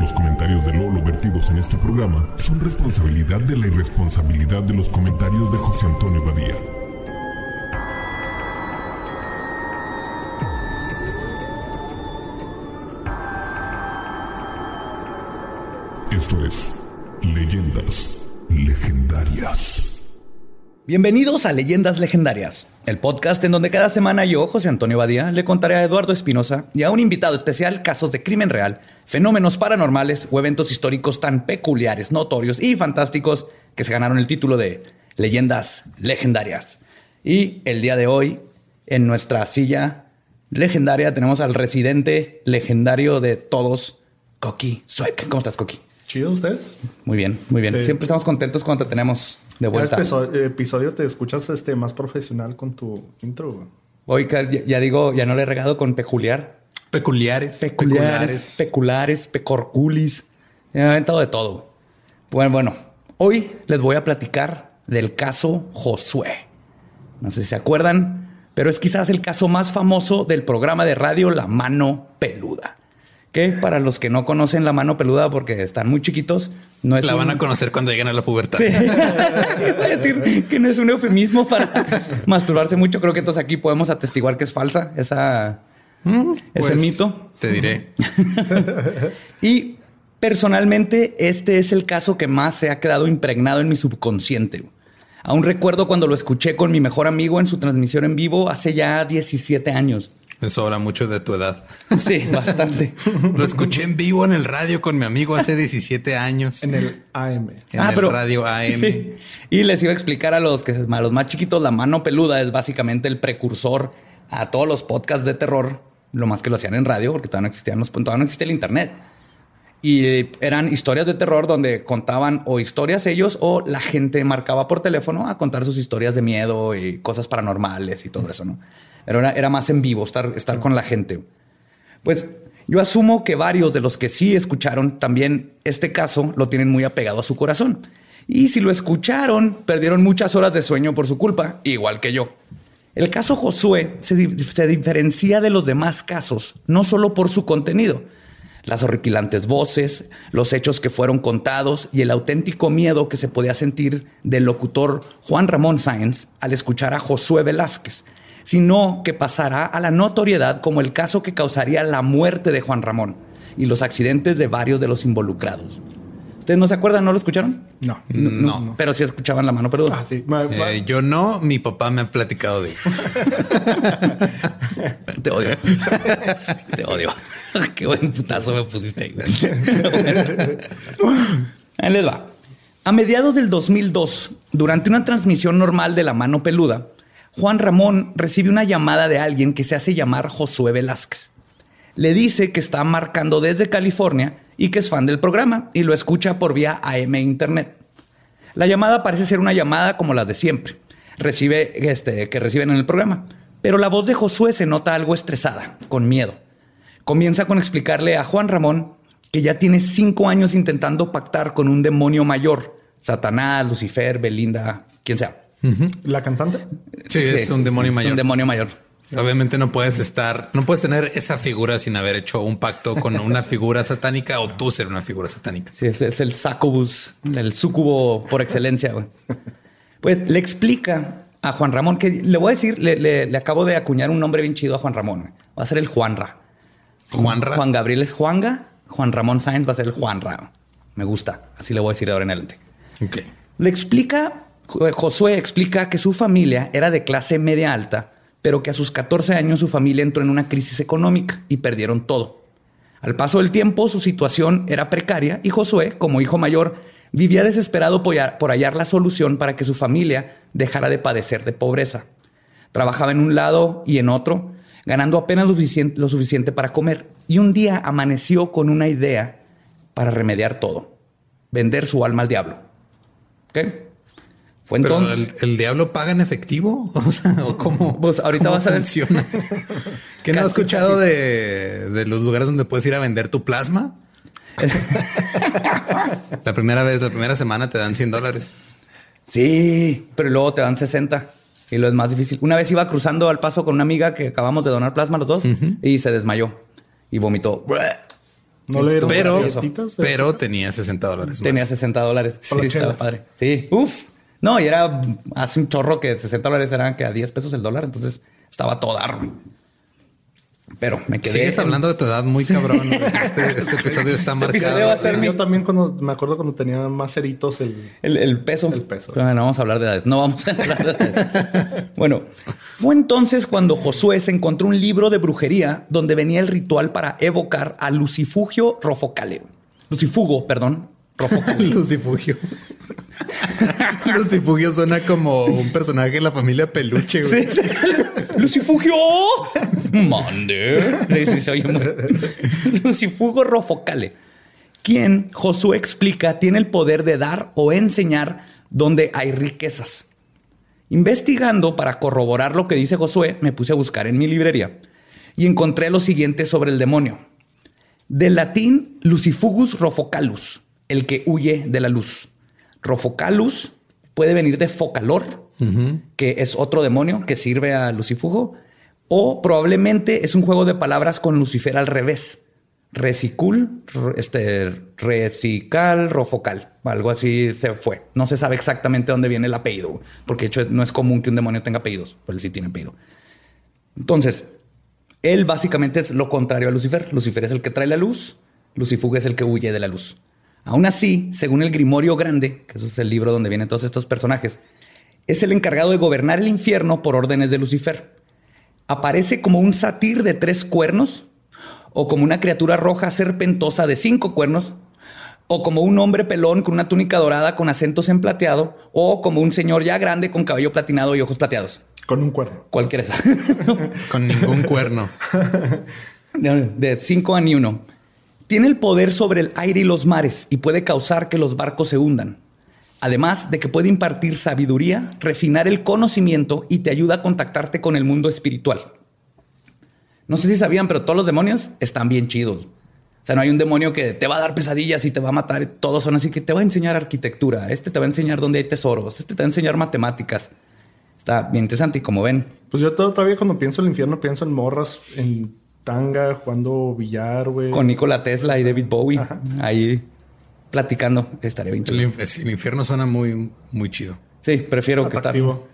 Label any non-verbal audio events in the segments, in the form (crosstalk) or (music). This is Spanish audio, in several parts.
Los comentarios de Lolo vertidos en este programa son responsabilidad de la irresponsabilidad de los comentarios de José Antonio Badía. Esto es Leyendas Legendarias. Bienvenidos a Leyendas Legendarias, el podcast en donde cada semana yo, José Antonio Badía, le contaré a Eduardo Espinosa y a un invitado especial casos de crimen real, fenómenos paranormales o eventos históricos tan peculiares, notorios y fantásticos que se ganaron el título de Leyendas Legendarias. Y el día de hoy, en nuestra silla legendaria, tenemos al residente legendario de todos, Coqui Suek. ¿Cómo estás, Coqui? Chido, ¿ustedes? Muy bien, muy bien. Sí. Siempre estamos contentos cuando te tenemos de vuelta. Cada episodio, episodio te escuchas este más profesional con tu intro. ca- ya, ya digo, ya no le he regado con peculiar. Peculiares. Peculiares, peculares, pecorculis. Me he aventado de todo. Bueno, bueno, hoy les voy a platicar del caso Josué. No sé si se acuerdan, pero es quizás el caso más famoso del programa de radio La Mano Peluda. Que para los que no conocen La Mano Peluda porque están muy chiquitos, no es La un- van a conocer cuando lleguen a la pubertad. Sí. (laughs) Iba a decir que no es un eufemismo para (laughs) masturbarse mucho. Creo que entonces aquí podemos atestiguar que es falsa esa, ese Pues, mito. Te diré. (laughs) Y personalmente, este es el caso que más se ha quedado impregnado en mi subconsciente. Aún recuerdo cuando lo escuché con mi mejor amigo en su transmisión en vivo hace ya 17 años. Eso habla mucho de tu edad. (laughs) Sí, bastante. Lo escuché en vivo en el radio con mi amigo hace 17 años. En el AM. En el radio AM. Sí. Y les iba a explicar a los que a los más chiquitos, la mano peluda es básicamente el precursor a todos los podcasts de terror, lo más que lo hacían en radio, porque todavía no existían los, todavía no existía el internet. Y eh, eran historias de terror donde contaban o historias ellos o la gente marcaba por teléfono a contar sus historias de miedo y cosas paranormales y todo eso, ¿no? Pero era, era más en vivo, estar, estar con la gente. Pues yo asumo que varios de los que sí escucharon también este caso lo tienen muy apegado a su corazón. Y si lo escucharon, perdieron muchas horas de sueño por su culpa, igual que yo. El caso Josué se, di- se diferencia de los demás casos, no solo por su contenido, las horripilantes voces, los hechos que fueron contados y el auténtico miedo que se podía sentir del locutor Juan Ramón Sáenz al escuchar a Josué Velázquez, sino que pasará a la notoriedad como el caso que causaría la muerte de Juan Ramón y los accidentes de varios de los involucrados. ¿Ustedes no se acuerdan? ¿No lo escucharon? No. No. Pero sí escuchaban la mano peluda. Ah, sí. Eh, yo no, mi papá me ha platicado de (laughs) Te odio. (laughs) Te odio. (laughs) Qué buen putazo me pusiste ahí. Ahí les va. A mediados del 2002, durante una transmisión normal de La Mano Peluda, Juan Ramón recibe una llamada de alguien que se hace llamar Josué Velázquez. Le dice que está marcando desde California y que es fan del programa y lo escucha por vía AM Internet. La llamada parece ser una llamada como las de siempre, recibe, este, que reciben en el programa, pero la voz de Josué se nota algo estresada, con miedo. Comienza con explicarle a Juan Ramón que ya tiene cinco años intentando pactar con un demonio mayor, Satanás, Lucifer, Belinda, quien sea. ¿La cantante? Sí, es un demonio mayor. un demonio mayor. Obviamente no puedes estar, no puedes tener esa figura sin haber hecho un pacto con una figura satánica o tú ser una figura satánica. Sí, es, es el sacobus, el sucubo por excelencia. güey. Pues le explica a Juan Ramón que le voy a decir, le, le- le acabo de acuñar un nombre bien chido a Juan Ramón. Va a ser el Juanra. Juanra. Juan Gabriel es Juanga, Juan Ramón Sáenz va a ser el Juanra. Me gusta, así le voy a decir de ahora en adelante. Ok. Le explica, Josué explica que su familia era de clase media alta, pero que a sus 14 años su familia entró en una crisis económica y perdieron todo. Al paso del tiempo, su situación era precaria y Josué, como hijo mayor, vivía desesperado por hallar- la solución para que su familia dejara de padecer de pobreza. Trabajaba en un lado y en otro, ganando apenas lo suficiente, para comer. Y un día amaneció con una idea para remediar todo. Vender su alma al diablo. ¿Ok? Fue Pero entonces... el, el diablo paga en efectivo. (laughs) O sea, ¿o cómo, Pues ahorita cómo vas a ver. funciona? (laughs) ¿Que no has escuchado de, de los lugares donde puedes ir a vender tu plasma? (laughs) la primera vez, la primera semana te dan 100 dólares. Sí, pero luego te dan 60 y lo es más difícil. Una vez iba cruzando al paso con una amiga que acabamos de donar plasma los dos y se desmayó y vomitó. ¿No le dieron Pero, pero tenía 60 dólares. Tenía más. 60 dólares. Sí, estaba padre. Sí, uf. No, y era hace un chorro que 60 dólares eran que a 10 pesos el dólar. Entonces estaba todo dar. Pero me quedé. Sigues en- hablando de tu edad muy cabrón. (laughs) Este, este episodio está Este episodio va a marcado. ser mi- Yo también cuando me acuerdo cuando tenía más ceritos el El, el peso. El peso. Pero no vamos a hablar de edades. No vamos a hablar de edades. (laughs) bueno, fue entonces cuando Josué se encontró un libro de brujería donde venía el ritual para evocar a Lucifugio Rofocale. Lucifugo, perdón. (laughs) Lucifugio. Lucifugio (laughs) suena como un personaje de la familia peluche. güey. Sí, sí. Lucifugio. Mande. Sí, sí, se oye muy. Lucifugo Rofocale. Quien Josué explica tiene el poder de dar o enseñar donde hay riquezas. Investigando para corroborar lo que dice Josué, me puse a buscar en mi librería y encontré lo siguiente sobre el demonio. Del latín Lucifugus Rofocalus, el que huye de la luz. Rofocalus puede venir de focalor, que es otro demonio que sirve a Lucifugo, o probablemente es un juego de palabras con Lucifer al revés. Resicul, este, recical, rofocal, algo así se fue. No se sabe exactamente dónde viene el apellido, porque de hecho no es común que un demonio tenga apellidos, pero él sí tiene apellido. Entonces, él básicamente es lo contrario a Lucifer. Lucifer es el que trae la luz, Lucifugo es el que huye de la luz. Aún así, según el Grimorio Grande, que eso es el libro donde vienen todos estos personajes, es el encargado de gobernar el infierno por órdenes de Lucifer. Aparece como un satir de tres cuernos, o como una criatura roja serpentosa de cinco cuernos, o como un hombre pelón con una túnica dorada con acentos en plateado, o como un señor ya grande con cabello platinado y ojos plateados. con un cuerno. Cualquiera esa. (laughs) Con ningún cuerno. (laughs) De de cinco a ni uno. Tiene el poder sobre el aire y los mares y puede causar que los barcos se hundan. Además de que puede impartir sabiduría, refinar el conocimiento y te ayuda a contactarte con el mundo espiritual. No sé si sabían, pero todos los demonios están bien chidos. O sea, no hay un demonio que te va a dar pesadillas y te va a matar. Todos son así que te va a enseñar arquitectura. Este te va a enseñar dónde hay tesoros. Este te va a enseñar matemáticas. Está bien interesante y como ven, Pues yo to- todavía cuando pienso en el infierno pienso en morras en tanga jugando billar, güey. con Nikola Tesla y David Bowie ahí platicando. Estaría bien El, el infierno suena muy, muy chido. Sí, prefiero que estar, atractivo.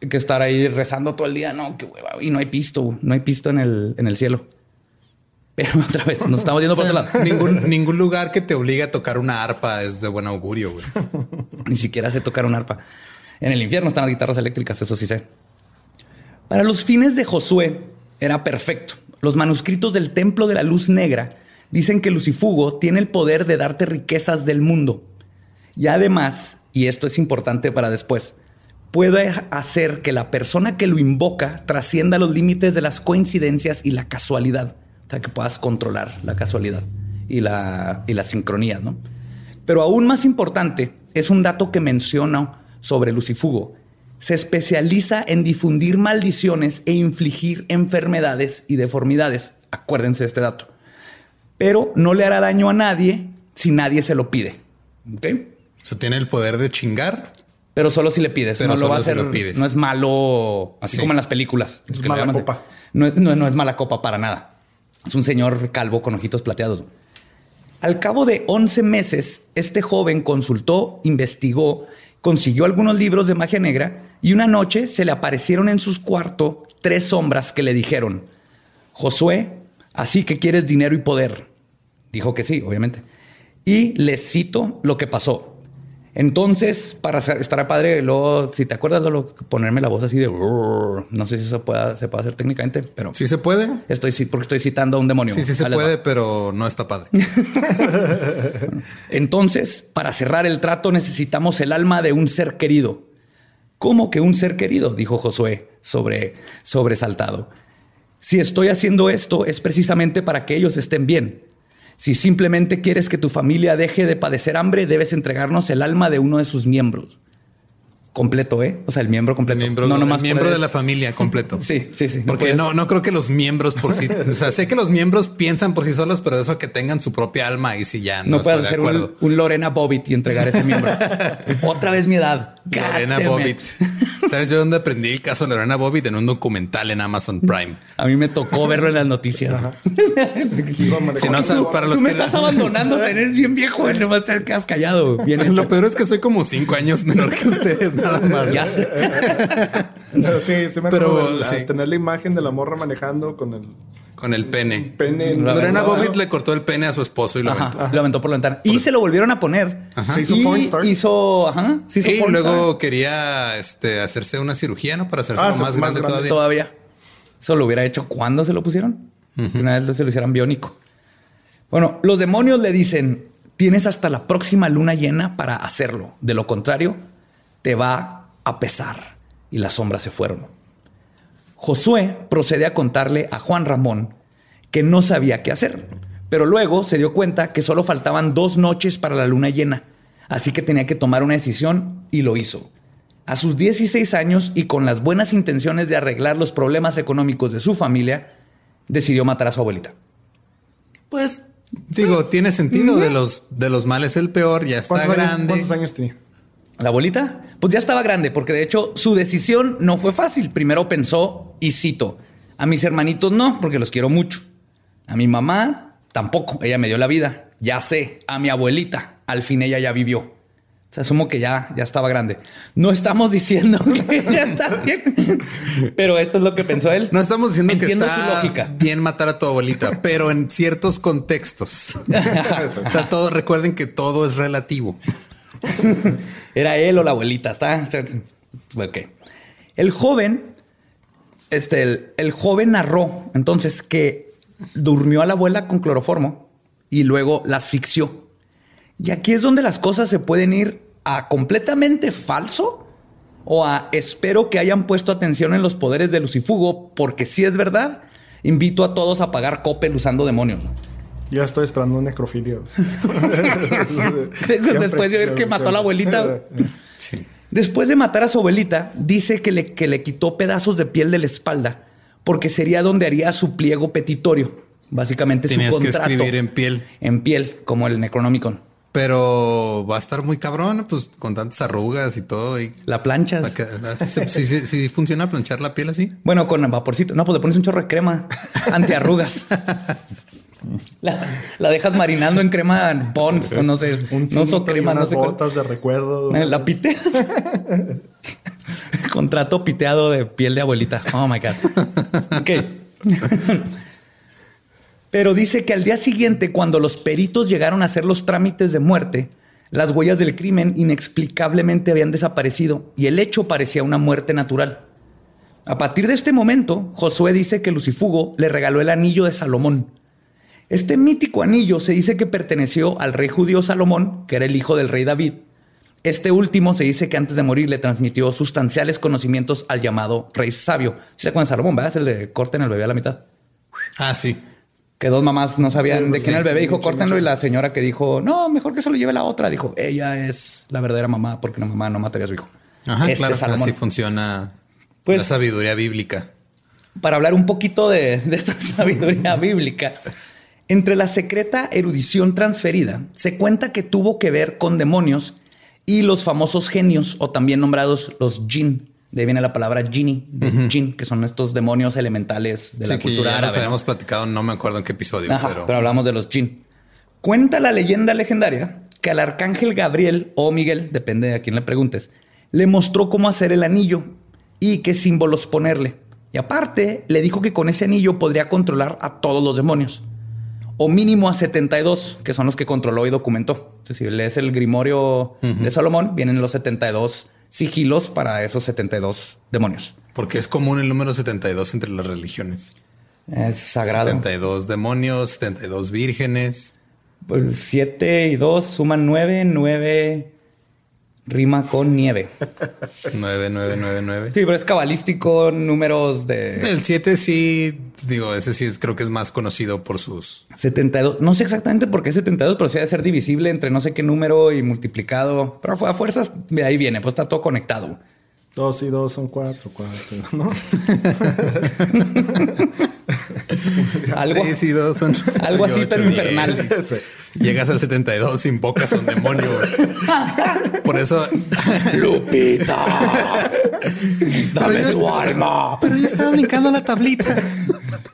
que estar ahí rezando todo el día. No, qué hueva. Y no hay pisto, no hay pisto en el, en el cielo. Pero (laughs) otra vez, nos estamos yendo O por sea, otro lado. ningún, ningún lugar que te obligue a tocar una arpa es de buen augurio, güey. (laughs) Ni siquiera sé tocar un arpa. En el infierno están las guitarras eléctricas, eso sí sé. Para los fines de Josué era perfecto. Los manuscritos del Templo de la Luz Negra dicen que Lucifugo tiene el poder de darte riquezas del mundo. Y además, y esto es importante para después, puede hacer que la persona que lo invoca trascienda los límites de las coincidencias y la casualidad. O sea, que puedas controlar la casualidad y la, y la sincronía, ¿no? Pero aún más importante es un dato que menciono sobre Lucifugo. Se especializa en difundir maldiciones e infligir enfermedades y deformidades. Acuérdense de este dato. Pero no le hará daño a nadie si nadie se lo pide. ¿Ok? O sea, tiene el poder de chingar Pero solo si le pides. Pero no lo va a solo si hacer. lo pides. No es malo, así Sí. como en las películas. Es que mala copa. No, es- no- no es mala copa para nada. Es un señor calvo con ojitos plateados. Al cabo de 11 meses, este joven consultó, investigó, consiguió algunos libros de magia negra y una noche se le aparecieron en su cuarto tres sombras que le dijeron, Josué, así que quieres dinero y poder. Dijo que sí, obviamente. Y les cito lo que pasó. Entonces, para estará padre, luego, si te acuerdas, ponerme la voz así de... No sé si eso pueda, se puede hacer técnicamente, pero Sí se puede. estoy, porque estoy citando a un demonio. Sí, sí se va. puede, pero no está padre. (laughs) Entonces, para cerrar el trato necesitamos el alma de un ser querido. ¿Cómo que un ser querido? Dijo Josué, sobre, sobresaltado. Si estoy haciendo esto es precisamente para que ellos estén bien. Si simplemente quieres que tu familia deje de padecer hambre, debes entregarnos el alma de uno de sus miembros. Completo, ¿eh? O sea, el miembro completo. Miembro, no nomás el miembro puedes- de la familia completo. (laughs) Sí, sí, sí. Porque no, no creo que los miembros por sí, o sea, sé que los miembros piensan por sí solos, pero eso que tengan su propia alma y si ya no, No, puedes de hacer un, un Lorena Bobbitt y entregar ese miembro. (laughs) Otra vez mi edad. Lorena. Bobbitt. ¿Sabes yo dónde aprendí el caso de Lorena Bobbitt? En un documental en Amazon Prime. A mí me tocó verlo en las noticias. (laughs) Si no, para los Tú me que estás abandonando, eres bien viejo, nomás te quedas callado. Bien. Lo peor es que soy como cinco años menor que ustedes, nada (laughs) más. Ya sé. Sí, sí me Pero, sí. tener la imagen de la morra manejando con el Con el pene. pene. en- Lorena Bobbitt le cortó el pene a su esposo y lo aventó. Ajá, lo aventó por la ventana. Y se lo volvieron a poner. Se hizo y pornstar. hizo, ajá, se hizo Y pornstar. luego quería este, hacerse una cirugía, ¿no? Para hacerse Ah, más, más grande, grande. todavía. todavía. Eso lo hubiera hecho cuando se lo pusieron. Una vez se lo hicieran biónico. Bueno, los demonios le dicen: tienes hasta la próxima luna llena para hacerlo. De lo contrario, te va a pesar. Y las sombras se fueron. Josué procede a contarle a Juan Ramón que no sabía qué hacer, pero luego se dio cuenta que solo faltaban dos noches para la luna llena, así que tenía que tomar una decisión y lo hizo. A sus 16 años y con las buenas intenciones de arreglar los problemas económicos de su familia, decidió matar a su abuelita. Pues digo, tiene sentido de los de los males el peor, ya está ¿Cuántos años, grande. ¿Cuántos años tenía? La abuelita, pues ya estaba grande, porque de hecho su decisión no fue fácil. Primero pensó, y cito, a mis hermanitos no, porque los quiero mucho. A mi mamá tampoco, ella me dio la vida. Ya sé, a mi abuelita, al fin ella ya vivió. O sea, asumo que ya, ya estaba grande. No estamos diciendo que (laughs) ya está bien, pero esto es lo que pensó él. No estamos diciendo Entiendo que su está lógica. bien matar a tu abuelita, (laughs) pero en ciertos contextos. (laughs) o sea, todo, recuerden que todo es relativo. (laughs) Era él o la abuelita. Está. Ok. El joven, este, el, joven narró entonces que durmió a la abuela con cloroformo y luego la asfixió. Y aquí es donde las cosas se pueden ir a completamente falso o a espero que hayan puesto atención en los poderes de Lucifugo, porque si es verdad, invito a todos a pagar Coppel usando demonios. Ya estoy esperando un necrofilia. (laughs) Después de ver que mató a la abuelita. (laughs) Después de matar a su abuelita, dice que le, que le quitó pedazos de piel de la espalda porque sería donde haría su pliego petitorio. Básicamente Tenías su que contrato. escribir en piel. En piel, como el Necronomicon. Pero va a estar muy cabrón, pues con tantas arrugas y todo. Y La plancha. para que- si, si- si funciona planchar la piel así. Bueno, con vaporcito. No, pues le pones un chorro de crema (laughs) antiarrugas. (laughs) la, la dejas marinando en crema Pons o no sé. Un no y crema, no sé cuál. de recuerdo. La piteas. (laughs) Contrato piteado de piel de abuelita. Oh my God. Ok. Pero dice que al día siguiente, cuando los peritos llegaron a hacer los trámites de muerte, las huellas del crimen inexplicablemente habían desaparecido y el hecho parecía una muerte natural. A partir de este momento, Josué dice que Lucifugo le regaló el anillo de Salomón. Este mítico anillo se dice que perteneció al rey judío Salomón, que era el hijo del rey David. Este último se dice que antes de morir le transmitió sustanciales conocimientos al llamado rey sabio. ¿Sí se acuerdan de Salomón? ¿Verdad? Es el de corten al bebé a la mitad. Ah, sí. Que dos mamás no sabían Sí, de quién era el bebé. Dijo, mucho, córtenlo. mucho. Y la señora que dijo, no, mejor que se lo lleve la otra. Dijo, ella es la verdadera mamá porque la mamá no mataría a su hijo. Ajá, Este claro. Salomón. Así funciona Pues- la sabiduría bíblica. para hablar un poquito de, de esta (laughs) sabiduría bíblica. Entre la secreta erudición transferida, se cuenta que tuvo que ver con demonios y los famosos genios, o también nombrados los jinn. De ahí viene la palabra genie, de jinn, que son estos demonios elementales de la Sí, cultura ya árabe. nos habíamos platicado, no me acuerdo en qué episodio, Ajá, pero, pero... hablamos de los jinn. Cuenta la leyenda legendaria que al arcángel Gabriel o Miguel, depende de a quién le preguntes, le mostró cómo hacer el anillo y qué símbolos ponerle. Y aparte, le dijo que con ese anillo podría controlar a todos los demonios. O mínimo a 72, que son los que controló y documentó. Entonces, si lees el Grimorio de Salomón, vienen los 72 sigilos para esos 72 demonios. porque es común el número 72 entre las religiones. Es sagrado. 72 demonios, 72 vírgenes. Pues 7 y 2 suman 9, 9 rima con nieve. 9999. Sí, pero es cabalístico, números de El 7 sí, digo, ese sí es, creo que es más conocido por sus. 72. No sé exactamente por qué 72, pero sí debe ser divisible entre no sé qué número y multiplicado. Pero a fuerzas de ahí viene, pues está todo conectado. Dos y dos son cuatro, cuatro, ¿no? (laughs) Algo, sí, dos son. (laughs) algo así, ocho, pero diez. infernal. Llegas al 72, invocas a un demonio. Por eso. (laughs) Lupita, dame tu alma. Pero yo estaba brincando la tablita.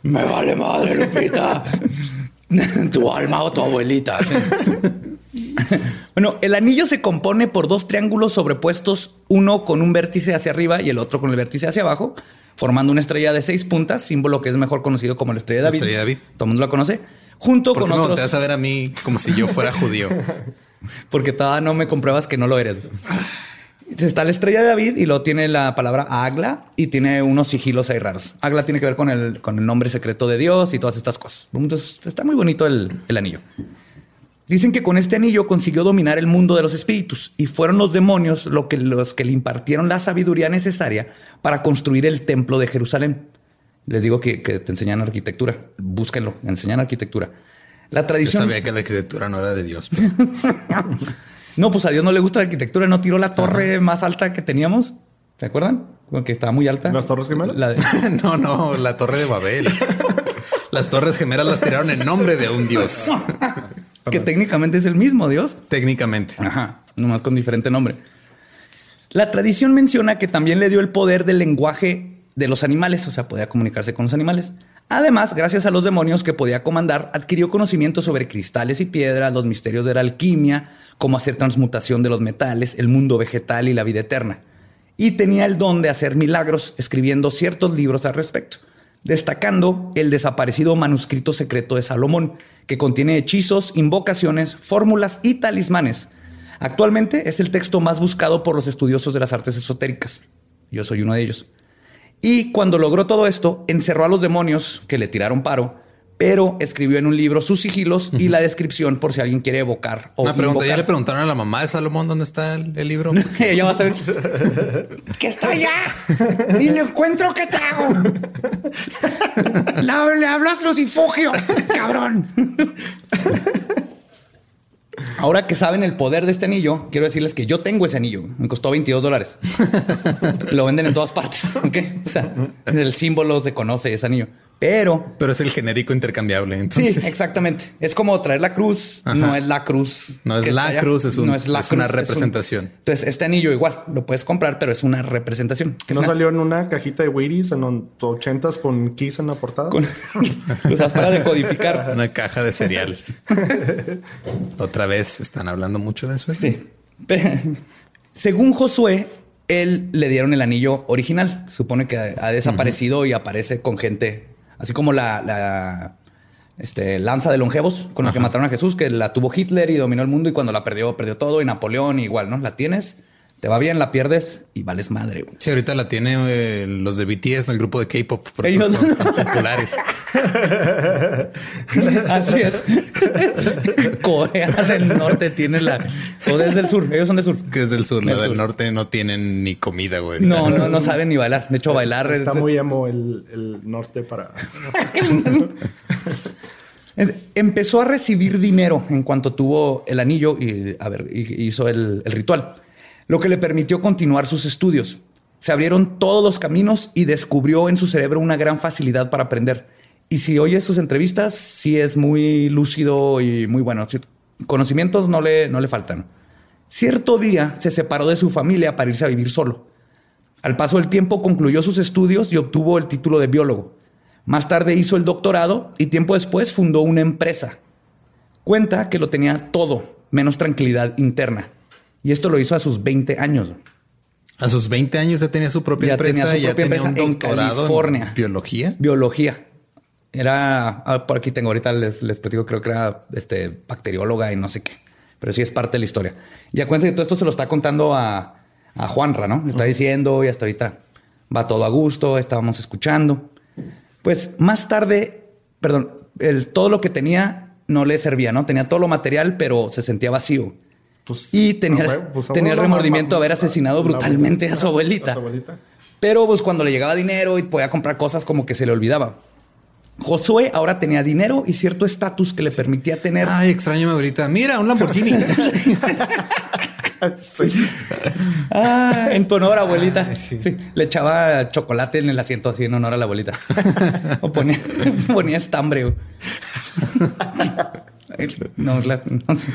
Me vale madre, Lupita. tu alma o tu abuelita. (laughs) bueno, el anillo se compone por dos triángulos sobrepuestos, uno con un vértice hacia arriba y el otro con el vértice hacia abajo, formando una estrella de seis puntas, símbolo que es mejor conocido como la estrella de La David. estrella de David. Todo el mundo la conoce. Junto ¿Por con qué me otros. volteas a ver a mí como si yo fuera judío? (laughs) Porque todavía no me compruebas que no lo eres. Está la estrella de David y luego tiene la palabra Agla y tiene unos sigilos ahí raros. Agla tiene que ver con el, con el nombre secreto de Dios y todas estas cosas. Entonces está muy bonito el, el anillo. Dicen que con este anillo consiguió dominar el mundo de los espíritus y fueron los demonios lo que, los que le impartieron la sabiduría necesaria para construir el templo de Jerusalén. Les digo que, que te enseñan arquitectura. Búsquenlo, enseñan arquitectura. La Yo tradición. sabía que la arquitectura no era de Dios. pero- (laughs) No, pues a Dios no le gusta la arquitectura, no tiró la torre más alta que teníamos. ¿Se acuerdan? Porque estaba muy alta. ¿Las Torres Gemelas? La de- (laughs) No, no, la torre de Babel. (laughs) Las torres gemelas las tiraron en nombre de un dios. Que técnicamente es el mismo Dios. Técnicamente. Ajá, nomás con diferente nombre. La tradición menciona que también le dio el poder del lenguaje de los animales, o sea, podía comunicarse con los animales. Además, gracias a los demonios que podía comandar, adquirió conocimiento sobre cristales y piedras, los misterios de la alquimia, cómo hacer transmutación de los metales, el mundo vegetal y la vida eterna. Y tenía el don de hacer milagros escribiendo ciertos libros al respecto, destacando el desaparecido manuscrito secreto de Salomón, que contiene hechizos, invocaciones, fórmulas y talismanes. Actualmente es el texto más buscado por los estudiosos de las artes esotéricas. Yo soy uno de ellos. Y cuando logró todo esto, encerró a los demonios que le tiraron paro, pero escribió en un libro sus sigilos y la descripción por si alguien quiere evocar o Una pregunta, ¿ya le preguntaron a la mamá de Salomón dónde está el, el libro? (laughs) Ella va a saber. (laughs) ¡Que está allá! ¡Y lo encuentro, ¿qué te hago? La- le hablas lucifugio, cabrón. Ahora que saben el poder de este anillo, quiero decirles que yo tengo ese anillo. Me costó 22 dólares. (laughs) Lo venden en todas partes. ¿ok? O sea, el símbolo se conoce ese anillo. Pero Pero es el genérico intercambiable. Sí, Entonces, exactamente. Es como traer la cruz, Ajá. no es la cruz. No es la cruz, es un- No la es una un- representación. entonces, este anillo igual lo puedes comprar, pero es una representación. Que ¿No salió en una cajita de Wheaties en los ochentas con Kiss en la portada? con- (laughs) usas para decodificar. (laughs) una caja de cereal. (laughs) Otra vez están hablando mucho de eso. Sí. Pero, según Josué, él le dieron el anillo original. Supone que ha ha desaparecido y aparece con gente, así como la, la, este, lanza de longevos con la que mataron a Jesús, que la tuvo Hitler y dominó el mundo y cuando la perdió, perdió todo. Y Napoleón igual, ¿no? La tienes, te va bien, la pierdes y vales madre. güey. Sí, ahorita la tiene eh, los de BTS, el grupo de K-pop, por eso son tan populares. (laughs) Así es. (laughs) Corea del Norte tiene la... O desde el sur, ellos son del sur. Que es del sur, la Del sur. norte no tienen ni comida, güey. No, no, no saben ni bailar. De hecho, bailar... Está es- muy emo el, el norte para... (laughs) Es- Empezó a recibir dinero en cuanto tuvo el anillo y, a ver, hizo el, el ritual, lo que le permitió continuar sus estudios. Se abrieron todos los caminos y descubrió en su cerebro una gran facilidad para aprender. Y si oyes sus entrevistas, sí es muy lúcido y muy bueno. Conocimientos no le, no le faltan. Cierto día se separó de su familia para irse a vivir solo. Al paso del tiempo concluyó sus estudios y obtuvo el título de biólogo. Más tarde hizo el doctorado y tiempo después fundó una empresa. Cuenta que lo tenía todo, menos tranquilidad interna. Y esto lo hizo a sus 20 años. A sus 20 años ya tenía su propia Ya empresa tenía su ya propia un en California. en biología. Biología. Era, ah, por aquí tengo ahorita, les, les platico, creo que era este, bacterióloga y no sé qué. Pero sí es parte de la historia. Y acuérdense que todo esto se lo está contando a, a Juanra, ¿no? Le está diciendo y hasta ahorita va todo a gusto, estábamos escuchando. Pues más tarde, perdón, el, todo lo que tenía no le servía, ¿no? Tenía todo lo material, pero se sentía vacío. Pues, Y tenía, pues, el abuelo, remordimiento de haber la- asesinado la- brutalmente a su abuelita. a su abuelita. Pero pues cuando le llegaba dinero y podía comprar cosas como que se le olvidaba. Josué ahora tenía dinero y cierto estatus que le permitía tener. Ay, extraño a mi abuelita. Mira, un Lamborghini. (laughs) Sí. Ah, en tu honor, abuelita. Ay, sí. Sí, Le echaba chocolate en el asiento así en honor a la abuelita. (laughs) o ponía, ponía estambre. No, la- no sé.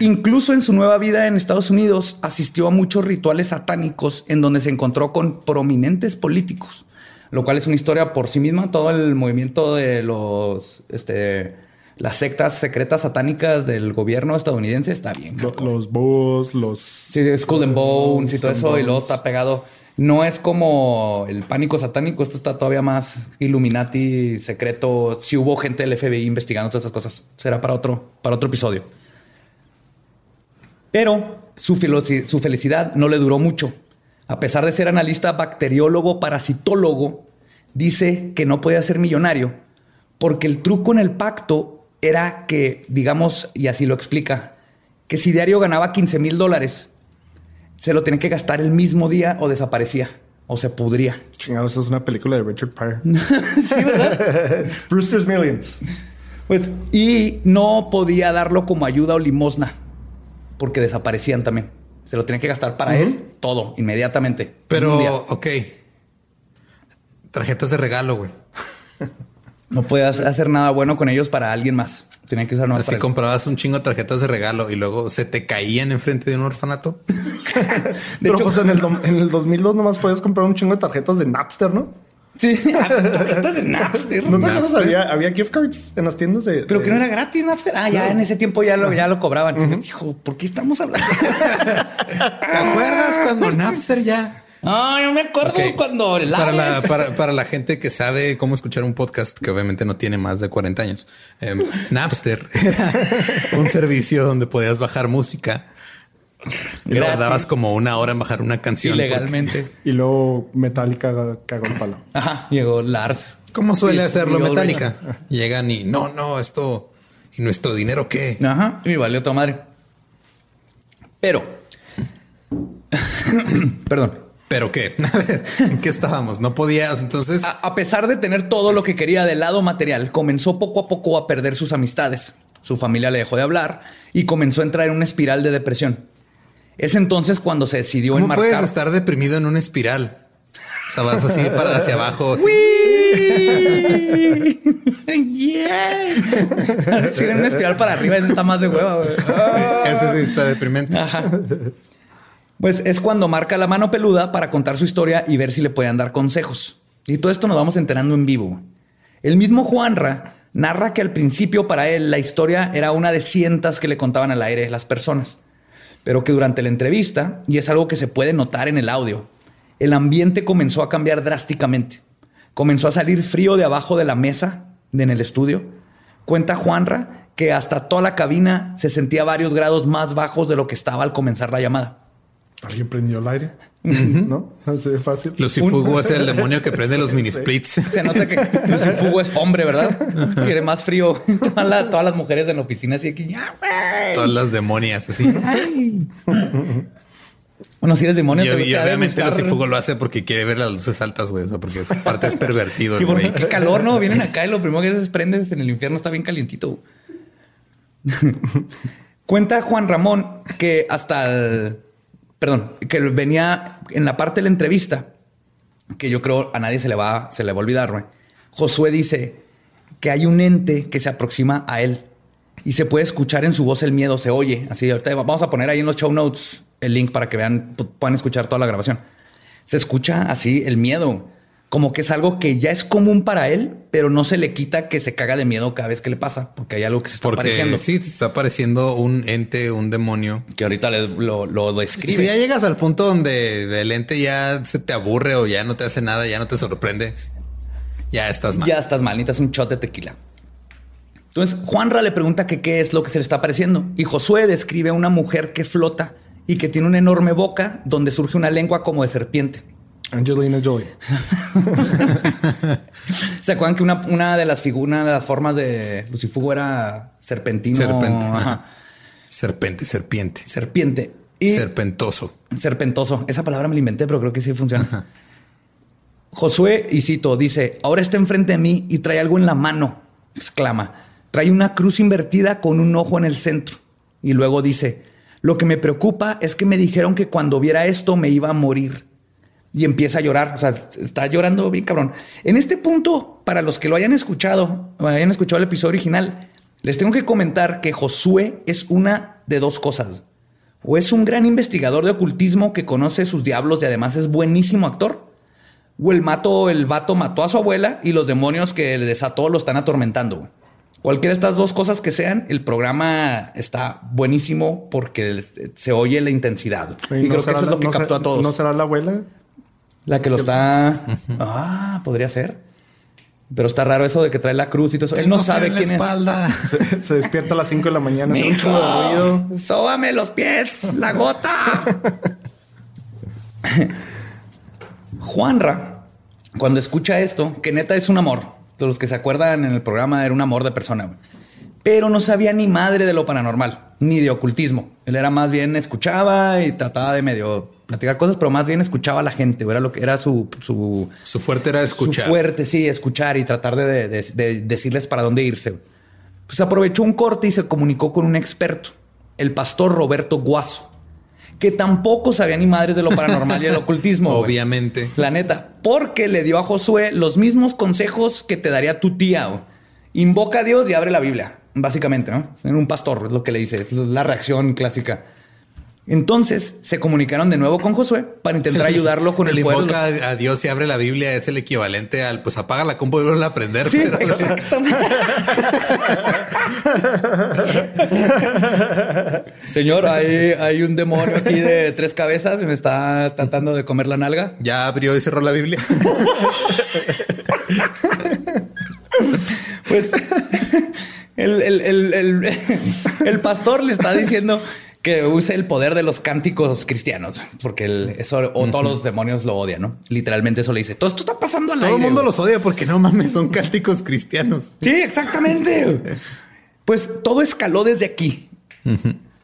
Incluso en su nueva vida en Estados Unidos asistió a muchos rituales satánicos en donde se encontró con prominentes políticos, lo cual es una historia por sí misma. Todo el movimiento de los, este, las sectas secretas satánicas del gobierno estadounidense está bien. Lo- Los Bulls, los. Sí, Skull and Bones y todo eso, y luego está pegado. No es como el pánico satánico, esto está todavía más Illuminati, secreto. Si hubo gente del FBI investigando todas esas cosas, será para otro, para otro episodio. Pero su felicidad no le duró mucho. A pesar de ser analista bacteriólogo parasitólogo, dice que no podía ser millonario porque el truco en el pacto era que, digamos, y así lo explica, que si diario ganaba 15 mil dólares, se lo tenía que gastar el mismo día o desaparecía o se pudría. Chingados, es una película de Richard Pryor. (laughs) Sí, ¿verdad? (laughs) Brewster's Millions. Pues, y no podía darlo como ayuda o limosna porque desaparecían también. Se lo tenía que gastar para él todo inmediatamente. Pero, ok. Tarjetas de regalo, güey. (laughs) no podía hacer nada bueno con ellos para alguien más. Tenía que usar nomás él. comprabas un chingo de tarjetas de regalo y luego se te caían enfrente de un orfanato. (laughs) De Pero hecho, pues en el, en el 2002 nomás podías comprar un chingo de tarjetas de Napster, ¿no? sí, (laughs) tarjetas de Napster. ¿No te. Había, había gift cards en las tiendas de... Pero que no era gratis Napster. Ah, ya en ese tiempo ya lo, ya lo cobraban. Dijo, ¿por qué estamos hablando? (laughs) ¿Te acuerdas cuando Napster ya? Ah, yo me acuerdo cuando el Para la, Ares- para, para la gente que sabe cómo escuchar un podcast, que obviamente no tiene más de 40 años, em, Napster era un servicio donde podías bajar música. Tardabas como una hora en bajar una canción. ilegalmente. Y luego Metallica cagó el palo. Ajá, llegó Lars. ¿Cómo suele Y- hacerlo y Metallica? Llegan y no, no, esto y nuestro dinero qué? Ajá, y valió tu madre. Pero, (coughs) perdón, Pero qué? (laughs) A ver, ¿en qué estábamos? No podías. Entonces, a, a pesar de tener todo lo que quería del lado material, comenzó poco a poco a perder sus amistades. Su familia le dejó de hablar y comenzó a entrar en una espiral de depresión. Es entonces cuando se decidió ¿cómo enmarcar. puedes estar deprimido en una espiral? O sea, vas así para hacia abajo. así. yeah. (laughs) Si en una espiral para arriba, esa está más de hueva. güey. Ah. Ese sí está deprimente. Pues es cuando marca la mano peluda para contar su historia y ver si le pueden dar consejos. Y todo esto nos vamos enterando en vivo. El mismo Juanra narra que al principio para él la historia era una de cientas que le contaban al aire las personas, pero que durante la entrevista, y es algo que se puede notar en el audio, el ambiente comenzó a cambiar drásticamente. Comenzó a salir frío de abajo de la mesa en el estudio. Cuenta Juanra que hasta toda la cabina se sentía varios grados más bajos de lo que estaba al comenzar la llamada. Alguien prendió el aire. ¿No? (laughs) Así de fácil. Lucifugo es el demonio que prende los mini (laughs) Sí. splits. (laughs) Se nota que Lucifugo es hombre, ¿verdad? Quiere más frío. Todas, las- todas las mujeres en la oficina así aquí. "Ya, güey". Todas las demonias así. Ay. Bueno, si eres demonio, Y, te- y obviamente. Lucifugo lo hace porque quiere ver las luces altas, güey. O sea, porque su parte es pervertido. Y porque qué calor, ¿no? Vienen acá y lo primero que haces es prendes en el infierno, está bien calientito. Cuenta Juan Ramón que hasta el, perdón, que venía en la parte de la entrevista, que yo creo a nadie se le va, se le va a olvidar. Josué dice que hay un ente que se aproxima a él y se puede escuchar en su voz el miedo, se oye. Así, ahorita vamos a poner ahí en los show notes el link para que vean, puedan escuchar toda la grabación. Se escucha así el miedo, como que es algo que ya es común para él, pero no se le quita que se caga de miedo cada vez que le pasa, porque hay algo que se está Porque apareciendo. sí, te está apareciendo un ente, un demonio. Que ahorita les- lo, lo describe. Si ya llegas al punto donde del ente ya se te aburre o ya no te hace nada, ya no te sorprende, ya estás mal. Ya estás mal, necesitas un shot de tequila. Entonces, Juanra le pregunta que qué es lo que se le está apareciendo. Y Josué describe a una mujer que flota y que tiene una enorme boca donde surge una lengua como de serpiente. Angelina Jolie. (laughs) ¿Se acuerdan que una, una de las figuras, una de las formas de Lucifugo era serpentino? Serpente. Ajá. Serpente, serpiente. Serpiente. Y Serpentoso. serpentoso. Esa palabra me la inventé, pero creo que sí funciona. Josué, y cito, dice, ahora está enfrente de mí y trae algo en la mano, exclama. Trae una cruz invertida con un ojo en el centro. Y luego dice, lo que me preocupa es que me dijeron que cuando viera esto me iba a morir. Y empieza a llorar, o sea, está llorando bien cabrón. En este punto, para los que lo hayan escuchado, o hayan escuchado el episodio original, les tengo que comentar que Josué es una de dos cosas. O es un gran investigador de ocultismo que conoce sus diablos y además es buenísimo actor. O el mato, el vato mató a su abuela y los demonios que le desató lo están atormentando. Cualquiera de estas dos cosas que sean, el programa está buenísimo porque se oye la intensidad. Y, creo que eso es lo que no captó a todos. ¿No será la abuela? La que lo está. Ah, podría ser. Pero está raro eso de que trae la cruz y todo eso. Él no sabe la quién es. (laughs) Se, se despierta a las 5 de la mañana, hace un chingo de ruido. sóbame los pies, la gota. (laughs) Juanra, cuando escucha esto, que neta es un amor. De los que se acuerdan en el programa era un amor de persona, güey. pero no sabía ni madre de lo paranormal, ni de ocultismo. Él era más bien escuchaba y trataba de medio platicar cosas, pero más bien escuchaba a la gente. Era lo que era su, su, Su fuerte era escuchar. su fuerte, sí, escuchar y tratar de, de- de decirles para dónde irse. Pues aprovechó un corte y se comunicó con un experto, el pastor Roberto Guaso, que tampoco sabía ni madres de lo paranormal y el (laughs) ocultismo. Obviamente. La neta, porque le dio a Josué los mismos consejos que te daría tu tía. Invoca a Dios y abre la Biblia, básicamente, ¿no? En un pastor es lo que le dice, es la reacción clásica. Entonces se comunicaron de nuevo con Josué para intentar (laughs) ayudarlo con el, el poder de los- invoca a Dios y abre la Biblia es el equivalente al pues apaga la compu y vuelve a aprender. Sí, pero- exactamente. (laughs) Señor, hay, hay un demonio aquí de tres cabezas y me está tratando de comer la nalga. ya abrió y cerró la Biblia. (laughs) Pues el, el- el- el- el pastor le está diciendo que use el poder de los cánticos cristianos, porque el- eso o todos los demonios lo odian, ¿no? Literalmente eso le dice. Todo esto está pasando al Todo el mundo güey". los odia porque no mames, son cánticos cristianos. Sí, exactamente. Pues todo escaló desde aquí.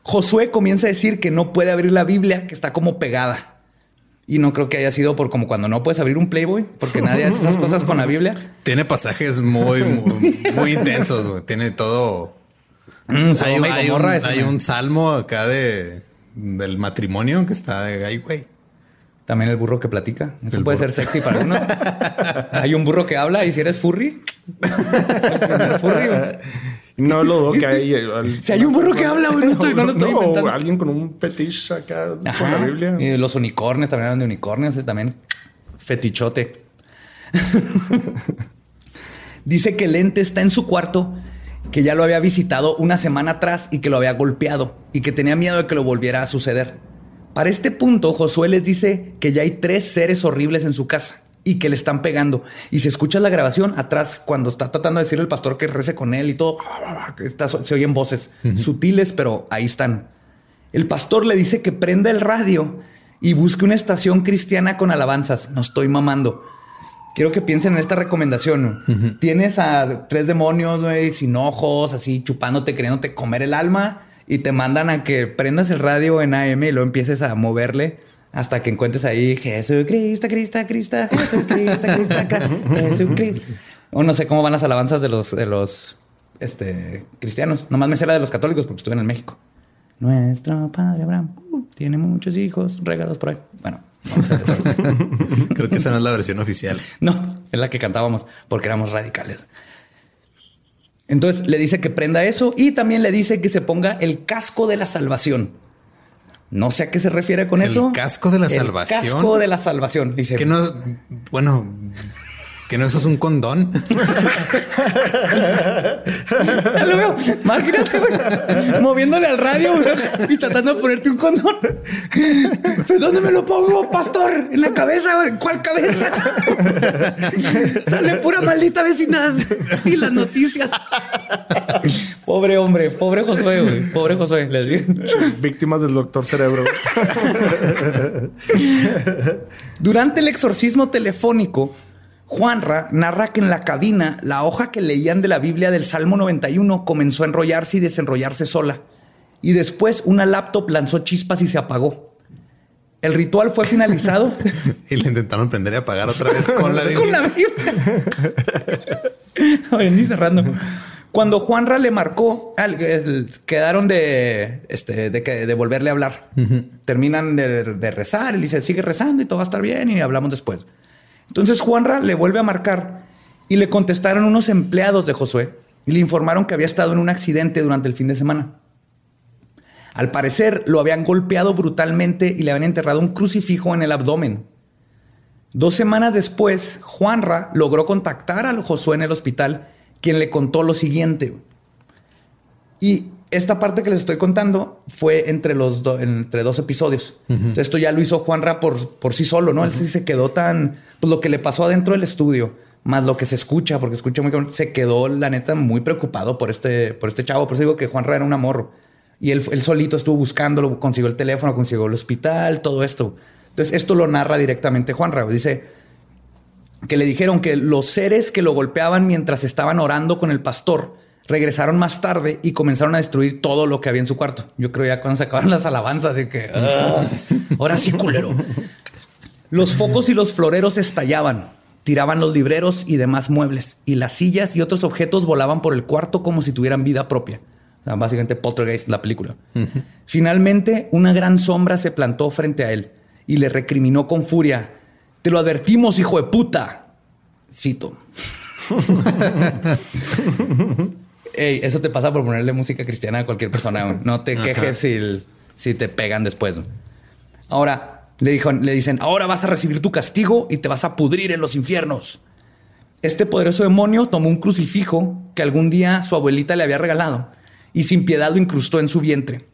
Josué comienza a decir que no puede abrir la Biblia, que está como pegada. Y no creo que haya sido por como cuando no puedes abrir un Playboy, porque nadie hace esas cosas con la Biblia. Tiene pasajes muy, muy, muy intensos. güey. Tiene todo. Mm, Hay, un, hay salmo acá de del matrimonio que está ahí, güey. También el burro que platica. Eso El puede burro. ser sexy para uno. (laughs) Hay un burro que habla y si eres furry. (laughs) el. No lo dudo que (laughs) hay. eh, al- Si hay un burro que habla, güey, no estoy- no lo estoy inventando. alguien con un fetiche acá con la Biblia. Y los unicornios también hablan de unicornios, ese también fetichote. Dice que el ente está en su cuarto, que ya lo había visitado una semana atrás y que lo había golpeado y que tenía miedo de que lo volviera a suceder. Para este punto, Josué les dice que ya hay tres seres horribles en su casa y que le están pegando. Y si escuchas la grabación atrás, cuando está tratando de decirle al pastor que rece con él y todo, está- se oyen voces sutiles, pero ahí están. El pastor le dice que prenda el radio y busque una estación cristiana con alabanzas. No estoy mamando. Quiero que piensen en esta recomendación. Tienes a tres demonios, güey, sin ojos, así chupándote, queriéndote comer el alma y te mandan a que prendas el radio en AM y lo empieces a moverle hasta que encuentres ahí Jesucristo, Cristo, Cristo, Jesucristo, Cristo, Jesucristo. O no sé cómo van las alabanzas de los, de los este, cristianos. Nomás me sé la de los católicos porque estuve en México. Nuestro padre Abraham uh, tiene muchos hijos regados por ahí. (laughs) Creo que esa no es la versión oficial. no, es la que cantábamos porque éramos radicales. Entonces le dice que prenda eso y también le dice que se ponga el casco de la salvación. No sé a qué se refiere con El eso. casco de la El salvación. Casco de la salvación. Dice Que no, bueno, que no eso es un condón. Ya lo veo. Imagínate, güey, moviéndole al radio güey, y tratando de ponerte un condón. ¿Pero ¿Dónde me lo pongo, pastor? En la cabeza, güey. ¿Cuál cabeza? Sale pura maldita vecindad y las noticias. Pobre hombre, pobre Josué, güey. Pobre Josué. Les digo. Víctimas del doctor cerebro. Durante el exorcismo telefónico, Juanra narra que en la cabina la hoja que leían de la Biblia del Salmo 91 comenzó a enrollarse y desenrollarse sola. Y después una laptop lanzó chispas y se apagó. El ritual fue finalizado (laughs) y le intentaron prender y apagar otra vez con la (laughs) con la Biblia. (laughs) Biblia. Aprendí cerrando. Cuando Juanra le marcó, quedaron de, este, de, que- de volverle a hablar. Terminan de, de rezar. Él dice, sigue rezando y todo va a estar bien y hablamos después. Entonces Juanra le vuelve a marcar y le contestaron unos empleados de Josué y le informaron que había estado en un accidente durante el fin de semana. Al parecer lo habían golpeado brutalmente y le habían enterrado un crucifijo en el abdomen. Dos semanas después, Juanra logró contactar al Josué en el hospital, quien le contó lo siguiente. Y esta parte que les estoy contando fue entre los do- entre dos episodios. Esto ya lo hizo Juanra por, por sí solo, ¿no? Él sí se quedó tan... Pues lo que le pasó adentro del estudio, más lo que se escucha, porque escucha muy... Se quedó, la neta, muy preocupado por este, por este chavo. Por eso digo que Juanra era un amor. Y él, él solito estuvo buscándolo, consiguió el teléfono, consiguió el hospital, todo esto. Entonces, esto lo narra directamente Juanra. Dice que le dijeron que los seres que lo golpeaban mientras estaban orando con el pastor regresaron más tarde y comenzaron a destruir todo lo que había en su cuarto. Yo creo ya cuando se acabaron las alabanzas de que "Ah, ahora sí culero. Los focos y los floreros estallaban, tiraban los libreros y demás muebles y las sillas y otros objetos volaban por el cuarto como si tuvieran vida propia. O sea, básicamente Poltergeist, la película. Finalmente, una gran sombra se plantó frente a él y le recriminó con furia. Te lo advertimos, hijo de puta. Cito. (laughs) Ey, eso te pasa por ponerle música cristiana a cualquier persona. No te quejes si, si te pegan después. Ahora, le, dijo, le dicen, ahora vas a recibir tu castigo y te vas a pudrir en los infiernos. Este poderoso demonio tomó un crucifijo que algún día su abuelita le había regalado y sin piedad lo incrustó en su vientre,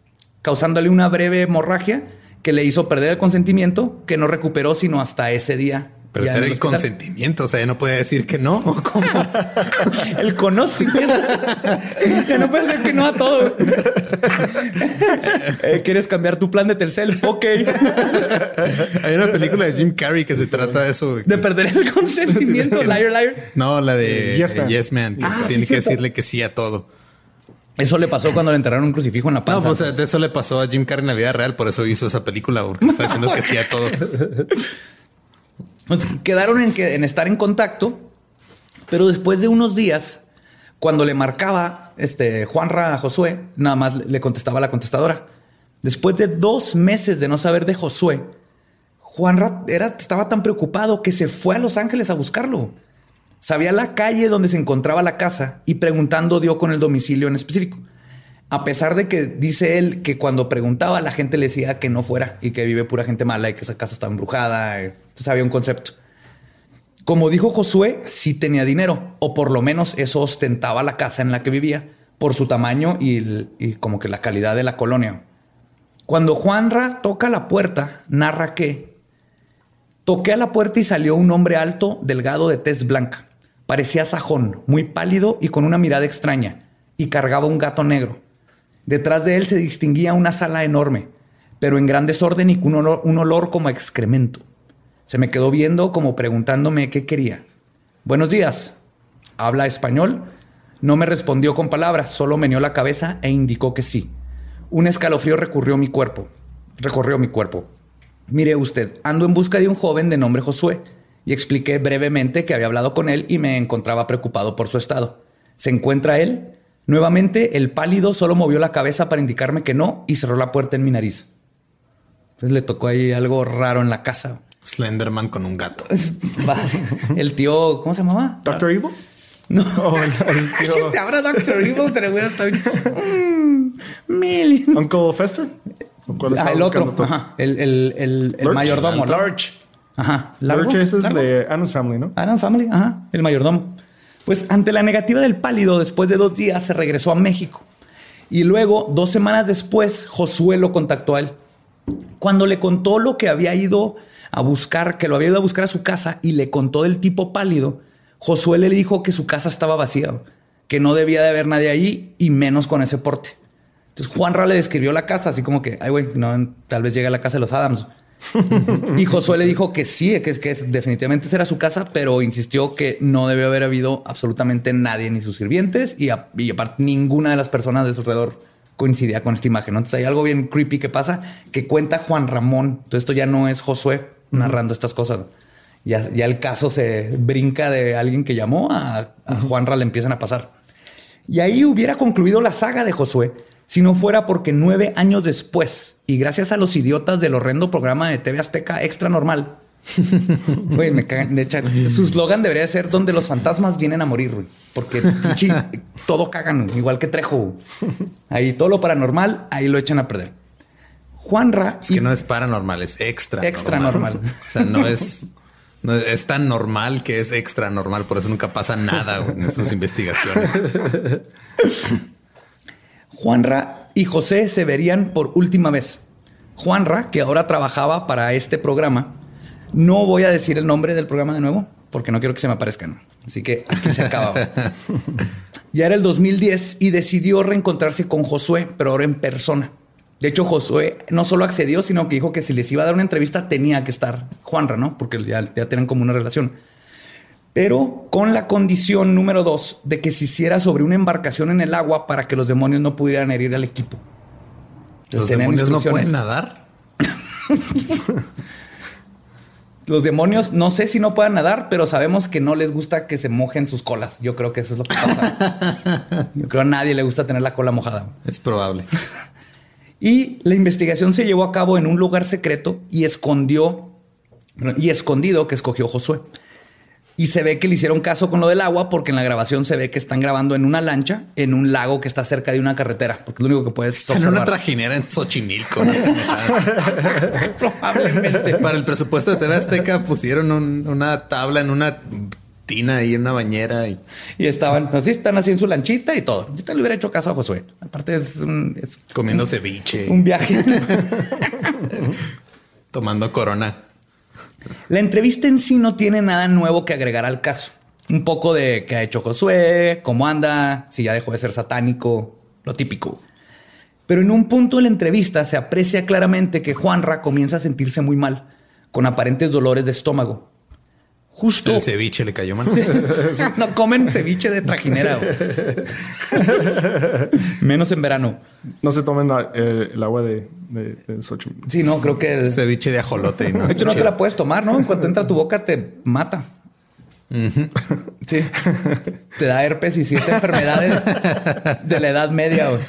causándole una breve hemorragia que le hizo perder el consentimiento, que no recuperó sino hasta ese día. Pero era el hospital. consentimiento. O sea, ya no puede decir que no. ¿Cómo? (laughs) El conocimiento. (laughs) ya no puedes decir que no a todo. (laughs) Eh, ¿Quieres cambiar tu plan de Telcel? Ok. Hay una película de Jim Carrey que se trata de eso. De perder el consentimiento. Liar, liar. No, la de Eh, Yes Man. Yes Man. que Ah, sí, tiene que cierto. decirle que sí a todo. Eso le pasó cuando le enterraron un crucifijo en la No, panza. pues, o sea, de eso le pasó a Jim Carrey en la vida real. Por eso hizo esa película, porque está diciendo que sí a todo. Quedaron en, que, en estar en contacto, pero después de unos días, cuando le marcaba este, Juanra a Josué, nada más le contestaba la contestadora. Después de dos meses de no saber de Josué, Juanra era, estaba tan preocupado que se fue a Los Ángeles a buscarlo. Sabía la calle donde se encontraba la casa y preguntando dio con el domicilio en específico. A pesar de que dice él que cuando preguntaba la gente le decía que no fuera y que vive pura gente mala y que esa casa está embrujada. eh, Entonces había un concepto. Como dijo Josué, sí tenía dinero, o por lo menos eso ostentaba la casa en la que vivía, por su tamaño y, y como que la calidad de la colonia. Cuando Juanra toca la puerta, narra que toqué a la puerta y salió un hombre alto, delgado de tez blanca. Parecía sajón, muy pálido y con una mirada extraña, y cargaba un gato negro. Detrás de él se distinguía una sala enorme, pero en gran desorden y con un olor, como excremento. Se me quedó viendo como preguntándome qué quería. Buenos días. ¿Habla español? No me respondió con palabras, solo meneó la cabeza e indicó que sí. Un escalofrío recorrió mi cuerpo. Recorrió mi cuerpo. Mire usted, ando en busca de un joven de nombre Josué y expliqué brevemente que había hablado con él y me encontraba preocupado por su estado. ¿Se encuentra él? Nuevamente, el pálido solo movió la cabeza para indicarme que no y cerró la puerta en mi nariz. Entonces le tocó ahí algo raro en la casa. Slenderman con un gato. (laughs) El tío, ¿cómo se llamaba? Doctor Evil. No. (laughs) Oh, el, el tío (laughs) ¿Quién te habla Doctor Evil? Pero bueno, está bien. Million. Uncle Fester. ¿O cuál Ah, el otro. Ajá. El, el, el, el Lurch. mayordomo. Lurch. Ajá. ¿Largo? Lurch ese es ¿Largo? de Adam's Family, ¿no? Adam's Family, ajá, el mayordomo. Pues ante la negativa del pálido, después de dos días se regresó a México. Y luego, dos semanas después, Josué lo contactó a él. Cuando le contó lo que había ido a buscar, que lo había ido a buscar a su casa y le contó del tipo pálido, Josué le dijo que su casa estaba vacía, que no debía de haber nadie ahí y menos con ese porte. Entonces Juanra le describió la casa así como que, ay güey, tal vez llegue a la casa de los Adams. (laughs) y Josué le dijo que sí, que, es que es- definitivamente esa era su casa, pero insistió que no debió haber habido absolutamente nadie, ni sus sirvientes, y, a- y aparte ninguna de las personas de su alrededor coincidía con esta imagen. ¿no? Entonces hay algo bien creepy que pasa, que cuenta Juan Ramón. Entonces esto ya no es Josué narrando estas cosas. Ya, ya el caso se brinca de alguien que llamó a, a Juanra, le empiezan a pasar. Y ahí hubiera concluido la saga de Josué si no fuera porque nueve años después, y gracias a los idiotas del horrendo programa de TV Azteca Extra Normal, (laughs) güey, me cagan. De hecho, su slogan debería ser donde los fantasmas vienen a morir, güey. Porque todo cagan, igual que Trejo. Ahí todo lo paranormal, ahí lo echan a perder. Juanra. Es que no es paranormal, es extra. Extra normal. O sea, no es, no es, es tan normal que es extra normal. Por eso nunca pasa nada güey, en sus investigaciones. (laughs) Juanra y José se verían por última vez. Juanra, que ahora trabajaba para este programa, no voy a decir el nombre del programa de nuevo porque no quiero que se me aparezcan. Así que aquí se acaba. (laughs) ya era el 2010 y decidió reencontrarse con Josué, pero ahora en persona. De hecho, Josué no solo accedió, sino que dijo que si les iba a dar una entrevista tenía que estar Juanra, ¿no? Porque ya, ya tienen como una relación. Pero con la condición número dos de que se hiciera sobre una embarcación en el agua para que los demonios no pudieran herir al equipo. Entonces, Los demonios no pueden nadar. (laughs) Los demonios no sé si no puedan nadar, pero sabemos que no les gusta que se mojen sus colas. Yo creo que eso es lo que pasa. (laughs) Yo creo que a nadie le gusta tener la cola mojada. Es probable. (laughs) Y la investigación se llevó a cabo en un lugar secreto y escondió y escondido que escogió Josué. Y se ve que le hicieron caso con lo del agua porque en la grabación se ve que están grabando en una lancha en un lago que está cerca de una carretera, porque es lo único que puedes En una observar. trajinera en Xochimilco. ¿no? (laughs) Probablemente. Para el presupuesto de TV Azteca pusieron un- una tabla en una tina y en una bañera y Y estaban así, están así en su lanchita y todo. Yo te le hubiera hecho caso a Josué. Aparte es un, es comiendo ceviche, un viaje. (laughs) tomando corona. La entrevista en sí no tiene nada nuevo que agregar al caso. Un poco de qué ha hecho Josué, cómo anda, si ya dejó de ser satánico, lo típico. Pero en un punto de la entrevista se aprecia claramente que Juanra comienza a sentirse muy mal, con aparentes dolores de estómago. Justo El ceviche le cayó mal. (laughs) no comen ceviche de trajinera. (laughs) Menos en verano. No se tomen la- eh, el agua de, de, de Xochimilco. Sí, no, creo que... ceviche de ajolote. y no De hecho, no te la puedes tomar, ¿no? En cuanto entra a tu boca, te mata. Sí. Te da herpes y siete enfermedades de la edad media. güey.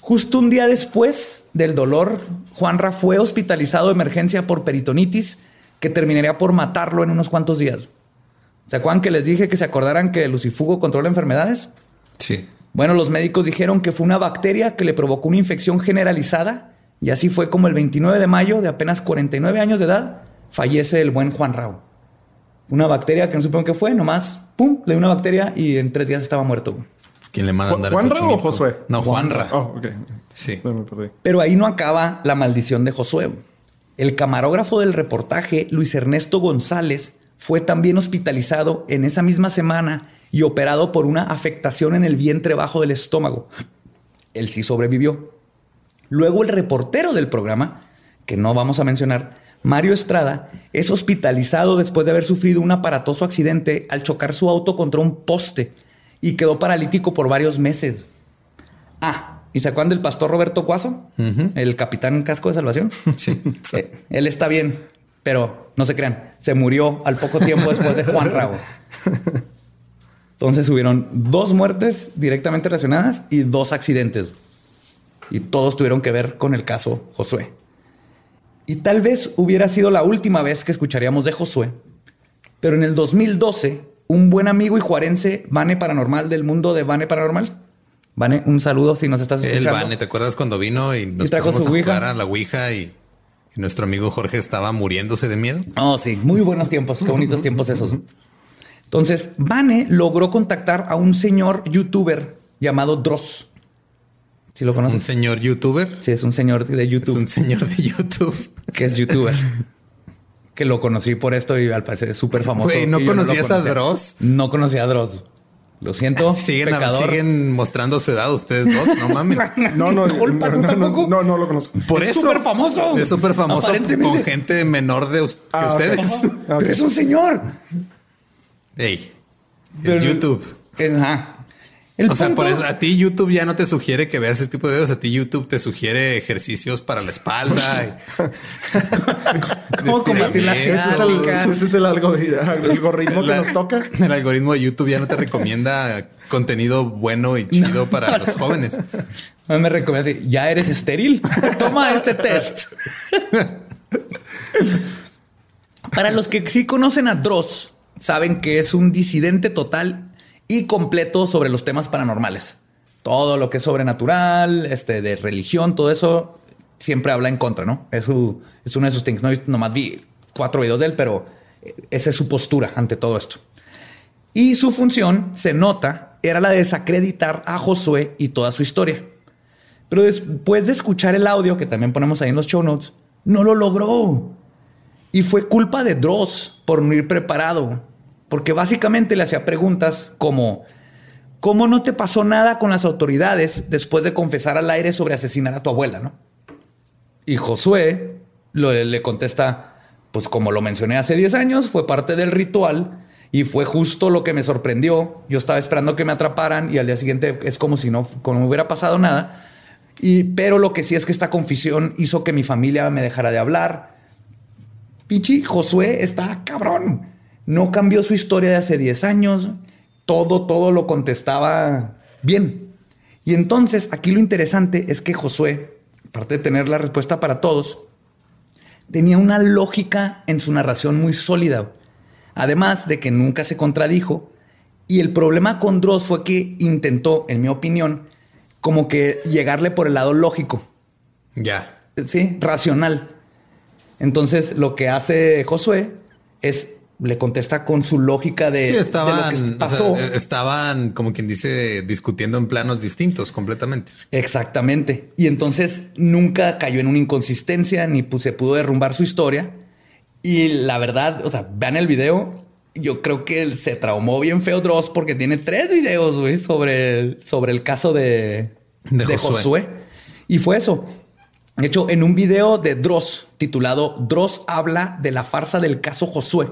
Justo un día después del dolor, Juanra fue hospitalizado de emergencia por peritonitis que terminaría por matarlo en unos cuantos días. ¿Se acuerdan que les dije que se acordaran que el lucifugo controla enfermedades? Sí. Bueno, los médicos dijeron que fue una bacteria que le provocó una infección generalizada y así fue como el 29 de mayo, de apenas 49 años de edad, fallece el buen Juan Rao. Una bacteria que no supongo qué fue, nomás, pum, le dio una bacteria y en tres días estaba muerto. ¿Quién le manda a ¿Ju- andar en ¿Juanra o? Josué? No, Juanra. Oh, ok. Sí. Pero ahí no acaba la maldición de Josué. El camarógrafo del reportaje, Luis Ernesto González, fue también hospitalizado en esa misma semana y operado por una afectación en el vientre bajo del estómago. Él sí sobrevivió. Luego el reportero del programa, que no vamos a mencionar, Mario Estrada, es hospitalizado después de haber sufrido un aparatoso accidente al chocar su auto contra un poste y quedó paralítico por varios meses. Ah, ¿y se acuerdan del pastor Roberto Cuaso? El capitán casco de salvación. (laughs) Sí. Eh, él está bien, pero no se crean, se murió al poco tiempo después de Juan Rago. Entonces hubieron dos muertes directamente relacionadas y dos accidentes. Y todos tuvieron que ver con el caso Josué. Y tal vez hubiera sido la última vez que escucharíamos de Josué, pero en el 2012 un buen amigo y juarense, Vane Paranormal del mundo de Vane Paranormal. Vane, un saludo si nos estás El escuchando. Vane, ¿te acuerdas cuando vino y nos Y trajo su a ouija? jugar a la Ouija y, y nuestro amigo Jorge estaba muriéndose de miedo? Oh, sí, muy buenos tiempos, qué bonitos tiempos esos. Entonces, Vane logró contactar a un señor youtuber llamado Dross. Si lo Un conoces. señor youtuber. Sí, es un señor de Es YouTube un señor de YouTube. (laughs) que es youtuber. que lo conocí por esto y al parecer es súper famoso. Güey, ¿no conocías a conocía. Dross? No conocía a Dross. Lo siento. (laughs) Siguen, pecador. siguen mostrando su edad ustedes dos, no (laughs) mames. No, no, no, ¿tú no, tampoco? no, no, no lo conozco. Por Es súper famoso. Es súper famoso con gente menor de us- Ah, ustedes. (laughs) Pero es un señor. Ey, es Pero- YouTube. Ajá. El o sea, por eso a ti YouTube ya no te sugiere que veas ese tipo de videos. A ti YouTube te sugiere ejercicios para la espalda. y- (laughs) ¿Cómo combatir la Ese es el, ese es el algo- el algoritmo que La- nos toca. El algoritmo de YouTube ya no te recomienda contenido bueno y chido para los jóvenes. No me recomienda así. Ya eres estéril. Toma este test. (laughs) Para los que sí conocen a Dross, saben que es un disidente total y completo sobre los temas paranormales. Todo lo que es sobrenatural, este, de religión, todo eso, siempre habla en contra, ¿no? Es, su- es uno de sus things. No nomás vi cuatro videos de él, pero esa es su postura ante todo esto. Y su función, se nota, era la de desacreditar a Josué y toda su historia. Pero después de escuchar el audio, que también ponemos ahí en los show notes, no lo logró. Y fue culpa de Dross por no ir preparado. Porque básicamente le hacía preguntas como, ¿cómo no te pasó nada con las autoridades después de confesar al aire sobre asesinar a tu abuela, no? Y Josué le contesta, pues como lo mencioné hace 10 años, fue parte del ritual y fue justo lo que me sorprendió. Yo estaba esperando que me atraparan y al día siguiente es como si no, como hubiera pasado nada. Y, pero lo que sí es que esta confesión hizo que mi familia me dejara de hablar. Pichi, Josué está cabrón. No cambió su historia de hace 10 años. Todo, todo lo contestaba bien. Y entonces aquí lo interesante es que Josué, aparte de tener la respuesta para todos, tenía una lógica en su narración muy sólida. Además de que nunca se contradijo. Y el problema con Dross fue que intentó, en mi opinión, como que llegarle por el lado lógico. Ya. Sí, racional. Entonces, lo que hace Josué es le contesta con su lógica de, Sí, de estaban, lo que o pasó. sea, eh, estaban, como quien dice, discutiendo en planos distintos completamente. Exactamente. Y entonces nunca cayó en una inconsistencia ni se pudo derrumbar su historia. Y la verdad, o sea, vean el video. Yo creo que se traumó bien feo Dross porque tiene tres videos güey, sobre, el, sobre el caso de, De de Josué. Josué. Y fue eso. De hecho, en un video de Dross titulado Dross habla de la farsa del caso Josué,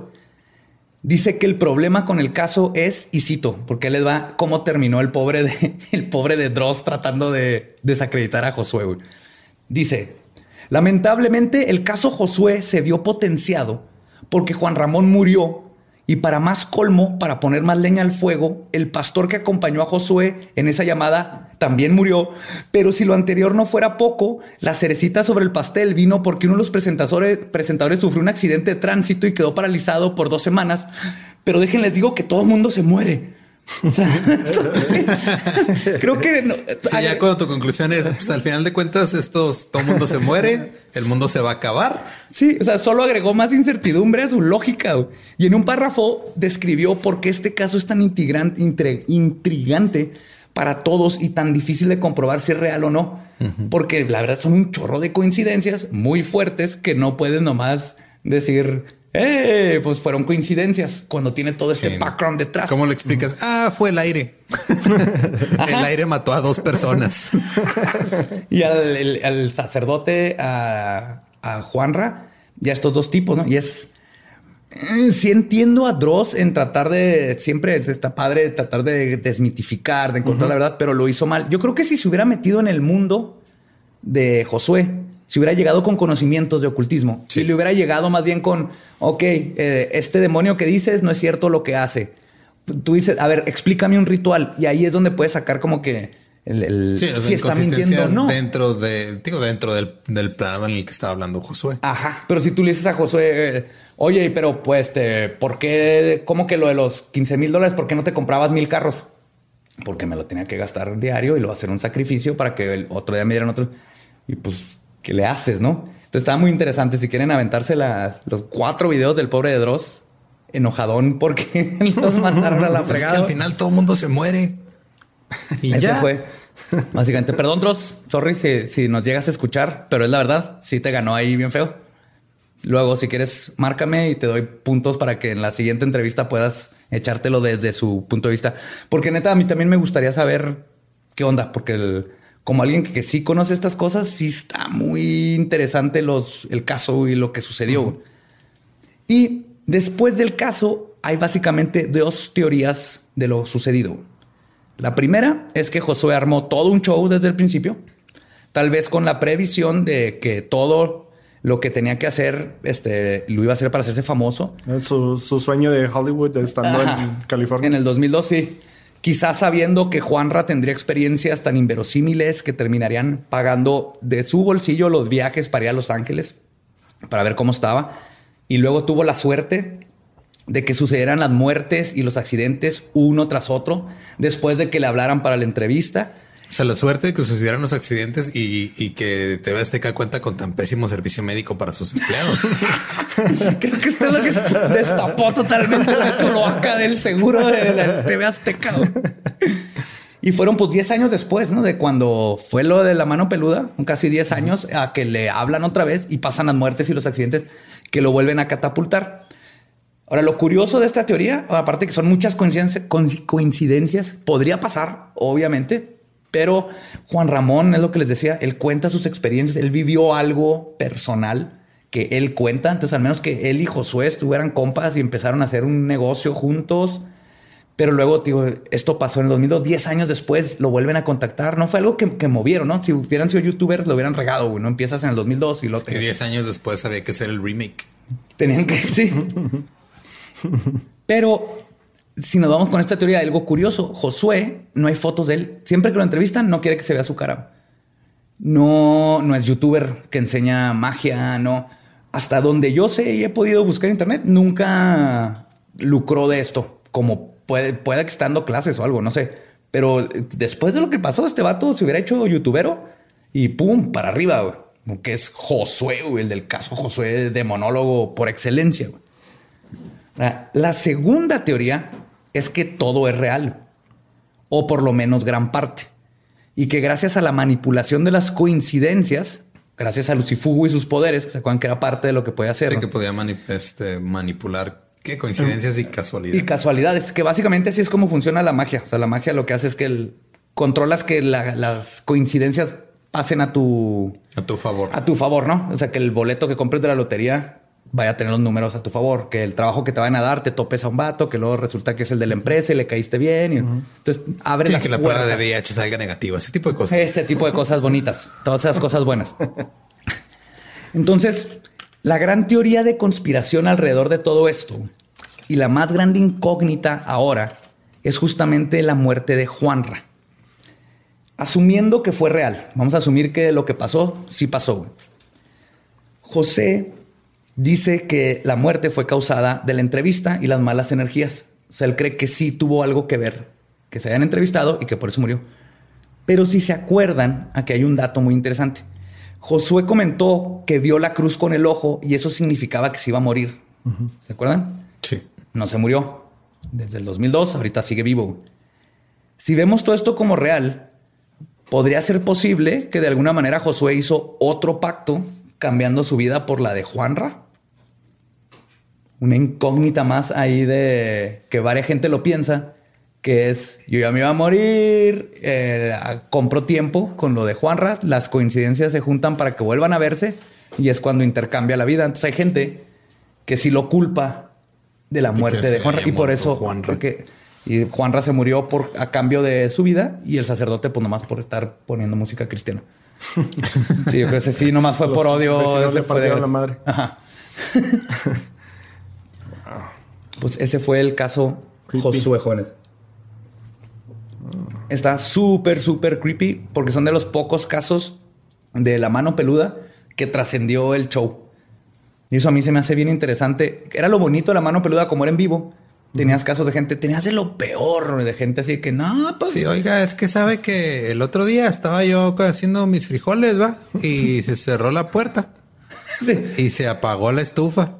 dice que el problema con el caso es, y cito, porque les va cómo terminó el pobre de, (laughs) el pobre de Dross tratando de desacreditar a Josué. Dice, lamentablemente el caso Josué se vio potenciado porque Juan Ramón murió y para más colmo, para poner más leña al fuego, el pastor que acompañó a Josué en esa llamada también murió. Pero si lo anterior no fuera poco, la cerecita sobre el pastel vino porque uno de los presentadores, presentadores sufrió un accidente de tránsito y quedó paralizado por dos semanas. Pero déjenles digo que todo el mundo se muere. O sea, (laughs) (laughs) creo que no- Sí, ya cuando tu conclusión es, pues al final de cuentas, estos, todo el mundo se muere, el mundo se va a acabar. Sí, o sea, solo agregó más incertidumbre a su lógica. Y en un párrafo describió por qué este caso es tan intrigante para todos y tan difícil de comprobar si es real o no. Porque la verdad son un chorro de coincidencias muy fuertes que no puedes nomás decir, eh, pues fueron coincidencias cuando tiene todo este Sí. background detrás. ¿Cómo lo explicas? Ah, fue el aire. (laughs) el aire mató a dos personas. (laughs) y al, el- al sacerdote, a, a Juanra, y a estos dos tipos, ¿no? Y es. eh, Sí entiendo a Dross en tratar de. Siempre está padre tratar de desmitificar, de encontrar la verdad, pero lo hizo mal. Yo creo que si se hubiera metido en el mundo de Josué, si hubiera llegado con conocimientos de ocultismo, Sí. si le hubiera llegado más bien con, ok, eh, este demonio que dices no es cierto lo que hace. Tú dices, a ver, explícame un ritual y ahí es donde puedes sacar como que el, el- Sí, las si está mintiendo o no. dentro de, digo, dentro del, del plano en el que estaba hablando Josué. Ajá, pero si tú le dices a Josué, eh, oye, pero pues, este, ¿por qué? ¿Cómo que lo de los 15 mil dólares? ¿Por qué no te comprabas mil carros? Porque me lo tenía que gastar diario y lo hacer un sacrificio para que el otro día me dieran otro. Y pues, ¿qué le haces, no? Entonces estaba muy interesante. Si quieren aventarse la- los cuatro videos del pobre de Dross, enojadón porque (laughs) los mandaron a la Pues es que fregada. al final todo el mundo se muere. Y Ese ya fue. Básicamente, perdón, Dross, sorry si, si nos llegas a escuchar, pero es la verdad, sí te ganó ahí bien feo. Luego, si quieres, márcame y te doy puntos para que en la siguiente entrevista puedas echártelo desde su punto de vista. Porque neta, a mí también me gustaría saber qué onda, porque el- como alguien que, que sí conoce estas cosas, sí está muy interesante los, el caso y lo que sucedió. Y después del caso, hay básicamente dos teorías de lo sucedido. La primera es que Josué armó todo un show desde el principio, tal vez con la previsión de que todo lo que tenía que hacer este, lo iba a hacer para hacerse famoso. Su, su sueño de Hollywood de estando Ajá. en California. En el 2002, sí. Quizás sabiendo que Juanra tendría experiencias tan inverosímiles que terminarían pagando de su bolsillo los viajes para ir a Los Ángeles para ver cómo estaba. Y luego tuvo la suerte de que sucedieran las muertes y los accidentes uno tras otro después de que le hablaran para la entrevista. O sea, la suerte de que sucedieran los accidentes y, y que TV Azteca cuenta con tan pésimo servicio médico para sus empleados. (laughs) Creo que esto es lo que destapó totalmente la cloaca del seguro de la TV Azteca. Y fueron pues 10 años después, ¿no? De cuando fue lo de la mano peluda, casi 10 años, a que le hablan otra vez y pasan las muertes y los accidentes que lo vuelven a catapultar. Ahora, lo curioso de esta teoría, aparte que son muchas coincidencias, coincidencias, podría pasar, obviamente, pero Juan Ramón es lo que les decía, él cuenta sus experiencias, él vivió algo personal que él cuenta, entonces al menos que él y Josué estuvieran compas y empezaron a hacer un negocio juntos, pero luego, digo, esto pasó en el 2002, 10 años después lo vuelven a contactar, no fue algo que, que movieron, ¿no? Si hubieran sido youtubers lo hubieran regado, güey, no empiezas en el 2002 y lo Es que 10 años después había que hacer el remake. Tenían que, (laughs) sí. (laughs) Pero si nos vamos con esta teoría, algo curioso, Josué, no hay fotos de él. Siempre que lo entrevistan, no quiere que se vea su cara. No, no es youtuber que enseña magia, no. Hasta donde yo sé y he podido buscar internet, nunca lucró de esto. Como puede, puede que estando clases o algo, no sé. Pero después de lo que pasó, este vato se hubiera hecho youtubero y pum, para arriba. Que es Josué, el del caso Josué de monólogo por excelencia. La segunda teoría es que todo es real, o por lo menos gran parte, y que gracias a la manipulación de las coincidencias, gracias a Lucifugo y sus poderes, que se acuerdan que era parte de lo que puede hacer, Sí, ¿no? que podía mani- este, manipular qué coincidencias y y casualidades. casualidades, que básicamente así es como funciona la magia. O sea, la magia lo que hace es que el- controlas que la- las coincidencias pasen a tu, a tu favor. a tu favor, ¿no? O sea, que el boleto que compres de la lotería vaya a tener los números a tu favor, que el trabajo que te van a dar te topes a un vato, que luego resulta que es el de la empresa y le caíste bien. y- Entonces, abre Sí, las que la prueba de. VIH salga negativa, ese tipo de cosas. Ese tipo de cosas bonitas, todas esas cosas buenas. (laughs) Entonces, la gran teoría de conspiración alrededor de todo esto y la más grande incógnita ahora es justamente la muerte de Juanra. Asumiendo que fue real, vamos a asumir que lo que pasó sí pasó. José dice que la muerte fue causada de la entrevista y las malas energías. O sea, él cree que sí tuvo algo que ver, que se hayan entrevistado y que por eso murió. Pero si se acuerdan, aquí hay un dato muy interesante. Josué comentó que vio la cruz con el ojo y eso significaba que se iba a morir. ¿Se acuerdan? Sí. No se murió. Desde el 2002, ahorita sigue vivo. Si vemos todo esto como real, podría ser posible que de alguna manera Josué hizo otro pacto cambiando su vida por la de Juanra. Una incógnita más ahí de que varias gente lo piensa, que es yo ya me iba a morir, eh, compro tiempo con lo de Juanra, las coincidencias se juntan para que vuelvan a verse y es cuando intercambia la vida. Entonces hay gente que sí lo culpa de la muerte de Juanra y por eso Juanra. porque y Juanra se murió por a cambio de su vida y el sacerdote pues nomás por estar poniendo música cristiana. (laughs) Sí, yo creo que ese sí nomás fue Los por odio. fue de- la madre. Ajá. (laughs) pues ese fue el caso Creepy. Josué Jóvenes. está súper, súper creepy porque son de los pocos casos de la mano peluda que trascendió el show. Y eso a mí se me hace bien interesante. Era lo bonito de la mano peluda como era en vivo. Tenías casos de gente, tenías de lo peor, de gente así que no, pues. Sí, oiga, es que sabe que el otro día estaba yo haciendo mis frijoles, va, y se cerró la puerta (laughs) Sí. y se apagó la estufa.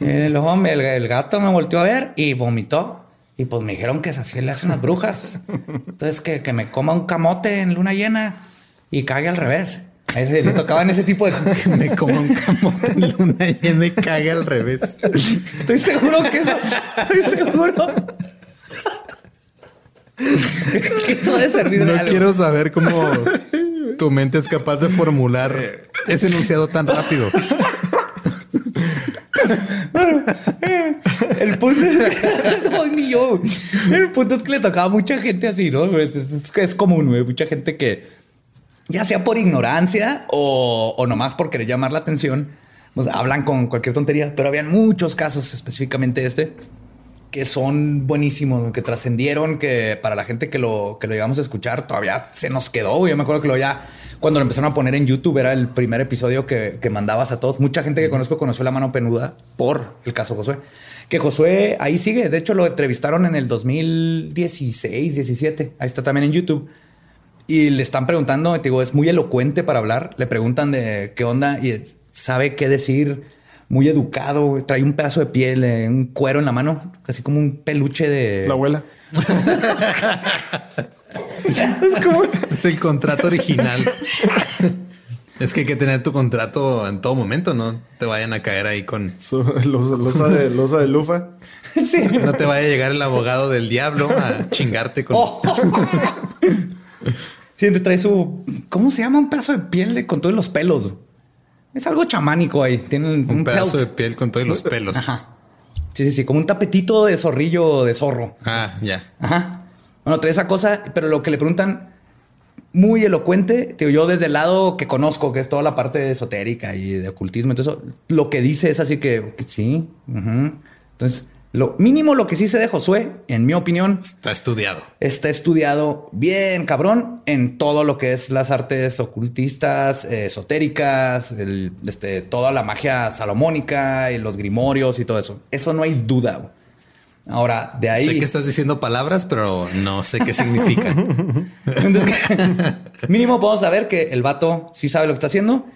El hombre, el, el gato me volteó a ver y vomitó. Y pues me dijeron que así le hacen las brujas. Entonces que, que me coma un camote en luna llena y cague al revés. A ese le tocaban ese tipo de (laughs) Que me como un camote en luna llena y cague al revés. Estoy seguro que eso, estoy seguro. que eso debe servir de No algo. quiero saber cómo tu mente es capaz de formular ese enunciado tan rápido. (laughs) (laughs) El punto es que le tocaba a mucha gente así, ¿no? Es, es- es- es común, güey. Mucha gente que, ya sea por ignorancia o, o nomás por querer llamar la atención, pues hablan con cualquier tontería. Pero habían muchos casos, específicamente este, que son buenísimos, que trascendieron, que para la gente que lo, que lo llegamos a escuchar todavía se nos quedó. Yo me acuerdo que lo ya, cuando lo empezaron a poner en YouTube, era el primer episodio que, que mandabas a todos. Mucha gente que conozco conoció la mano penuda por el caso Josué. Que Josué ahí sigue. De hecho, lo entrevistaron en el 2016, 17. Ahí está también en YouTube. Y le están preguntando, te digo, es muy elocuente para hablar. Le preguntan de qué onda y sabe qué decir. Muy educado. Trae un pedazo de piel, eh, un cuero en la mano, casi como un peluche de. La abuela. (laughs) es como. Es el contrato original. Es que hay que tener tu contrato en todo momento, no te vayan a caer ahí con. Su- losa, losa de, losa de lufa. (laughs) Sí. No te vaya a llegar el abogado del diablo a chingarte con. Oh. (laughs) Sí, te trae su. ¿Cómo se llama? Un pedazo de piel de, con todos los pelos. Es algo chamánico ahí. Tiene un, un pedazo pelt. de piel con todos los pelos. Ajá. Sí, sí, sí, como un tapetito de zorrillo de zorro. Ah, ya. Ajá. Bueno, trae esa cosa, pero lo que le preguntan muy elocuente, te digo, yo desde el lado que conozco, que es toda la parte esotérica y de ocultismo, eso, lo que dice es así que que sí. Entonces, lo mínimo lo que sí se de Josué, en mi opinión, Está estudiado. está estudiado bien cabrón en todo lo que es las artes ocultistas, eh, esotéricas, el- este, toda la magia salomónica y los grimorios y todo eso. Eso no hay duda. Ahora, de ahí... Sé que estás diciendo palabras, pero no sé qué significan. (laughs) Entonces, (laughs) mínimo podemos saber que el vato sí sabe lo que está haciendo.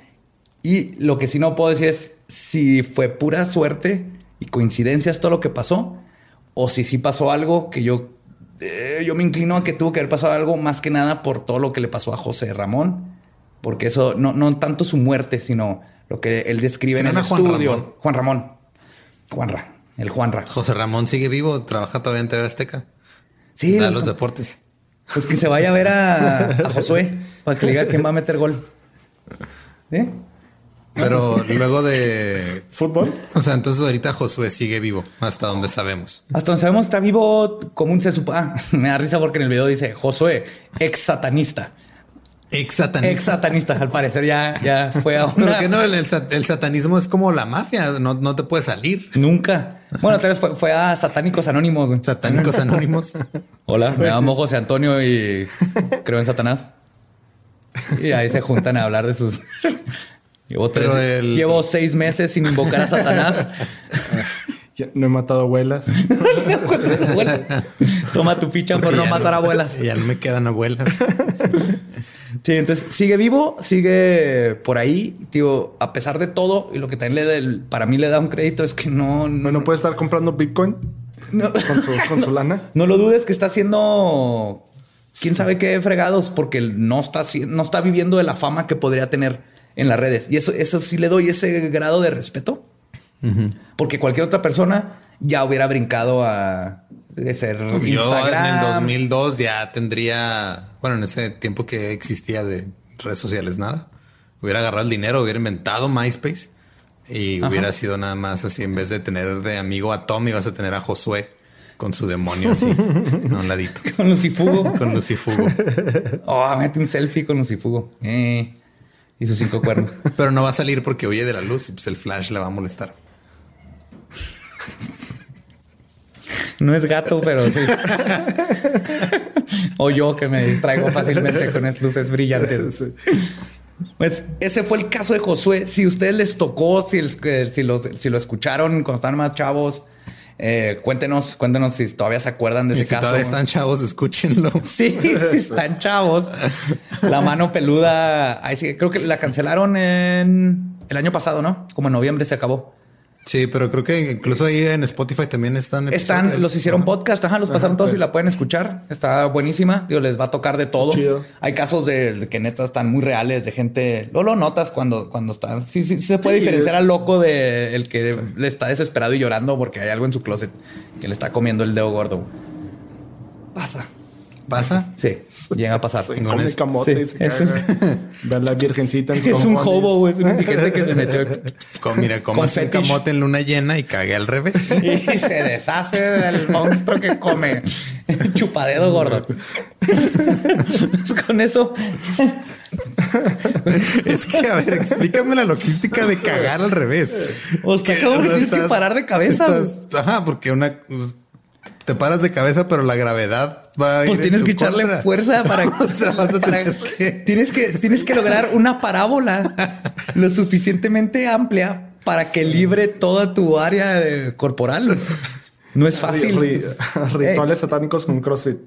Y lo que sí no puedo decir es si fue pura suerte y coincidencias todo lo que pasó, o si sí pasó algo que yo, eh, yo me inclino a que tuvo que haber pasado algo más que nada por todo lo que le pasó a José Ramón. Porque eso no, no tanto su muerte, sino lo que él describe en ¿No el era Juan estudio. Ramón? Juan Ramón. El Juanra. José Ramón sigue vivo, trabaja todavía en TV Azteca. Sí, da los- los deportes. Pues que se vaya a ver a, a Josué (laughs) para que le diga quién va a meter gol. ¿Sí? Pero (laughs) luego de. Fútbol. O sea, entonces ahorita Josué sigue vivo, hasta donde sabemos. Hasta donde sabemos está vivo como un se Ah, (laughs) me da risa porque en el video dice Josué, ex satanista. Ex satanista. Ex satanista. Al parecer ya, ya fue a (laughs) Pero una... que no, el, el sat- el satanismo es como la mafia, no, no te puede salir. Nunca. Bueno, tal vez fue, fue a satánicos anónimos. Satánicos anónimos. Hola, me llamo José Antonio y creo en Satanás. Y ahí se juntan a hablar de sus... Llevo, tres- el- llevo seis meses sin invocar a Satanás. (laughs) Ya no he matado abuelas. (laughs) Toma tu ficha por no matar abuelas. Ya no me quedan abuelas. (laughs) Sí, entonces sigue vivo, sigue por ahí. Tío, a pesar de todo, y lo que también le da el- para mí le da un crédito es que no, no, Bueno, puede estar comprando Bitcoin no, con su, con su lana. no lo dudes que está haciendo quién sabe qué fregados, porque no está, no está viviendo de la fama que podría tener en las redes. Y eso, eso sí le doy ese grado de respeto. Porque cualquier otra persona ya hubiera brincado a ser Yo en Instagram. el 2002 ya tendría, bueno, en ese tiempo que existía de redes sociales, nada. Hubiera agarrado el dinero, hubiera inventado MySpace y hubiera sido nada más así. En vez de tener de amigo a Tom, ibas a tener a Josué con su demonio así, a un ladito, (laughs) Con Lucifugo. con Lucifugo. Oh, mete un selfie con Lucifugo. Eh, y sus cinco cuernos. (laughs) Pero no va a salir porque huye de la luz y pues el flash le va a molestar. No es gato, pero sí. (laughs) o yo que me distraigo fácilmente con estas luces brillantes. Pues ese fue el caso de Josué. Si ustedes les tocó, si, si, lo, si lo escucharon cuando estaban más chavos, eh, cuéntenos, cuéntenos si todavía se acuerdan de ese si caso. Todavía están chavos, escúchenlo. (laughs) Sí, sí están chavos. La mano peluda. sí, creo que la cancelaron en el año pasado, ¿no? Como en noviembre se acabó. Sí, pero creo que incluso ahí en Spotify también están. Están, los hicieron podcast, ajá, los pasaron todos y la pueden escuchar. Está buenísima. Digo, les va a tocar de todo. Hay casos de, que neta están muy reales, de gente. No lo notas cuando, cuando están. Sí, sí, se puede diferenciar al loco de el que le está desesperado y llorando porque hay algo en su closet que le está comiendo el dedo gordo. Pasa. ¿Pasa? Sí, llega a pasar. Se come camote y se es caga. Un... a la virgencita en (laughs) Es un hobo, es un indigente que se metió. (laughs) Con, mira, como un camote en luna llena y cagué al revés. Y se deshace del monstruo que come. Chupadedo gordo. (laughs) Con eso. es que, a ver, explícame la logística de cagar al revés. O sea, que, tienes que parar de cabeza. ajá, porque una pues, te paras de cabeza, pero la gravedad va a Pues tienes que echarle fuerza (laughs) para, o sea, vas a tener que... (laughs) tienes que tienes que lograr una parábola lo suficientemente amplia para que libre toda tu área corporal. (laughs) No es fácil. (laughs) rituales satánicos con CrossFit.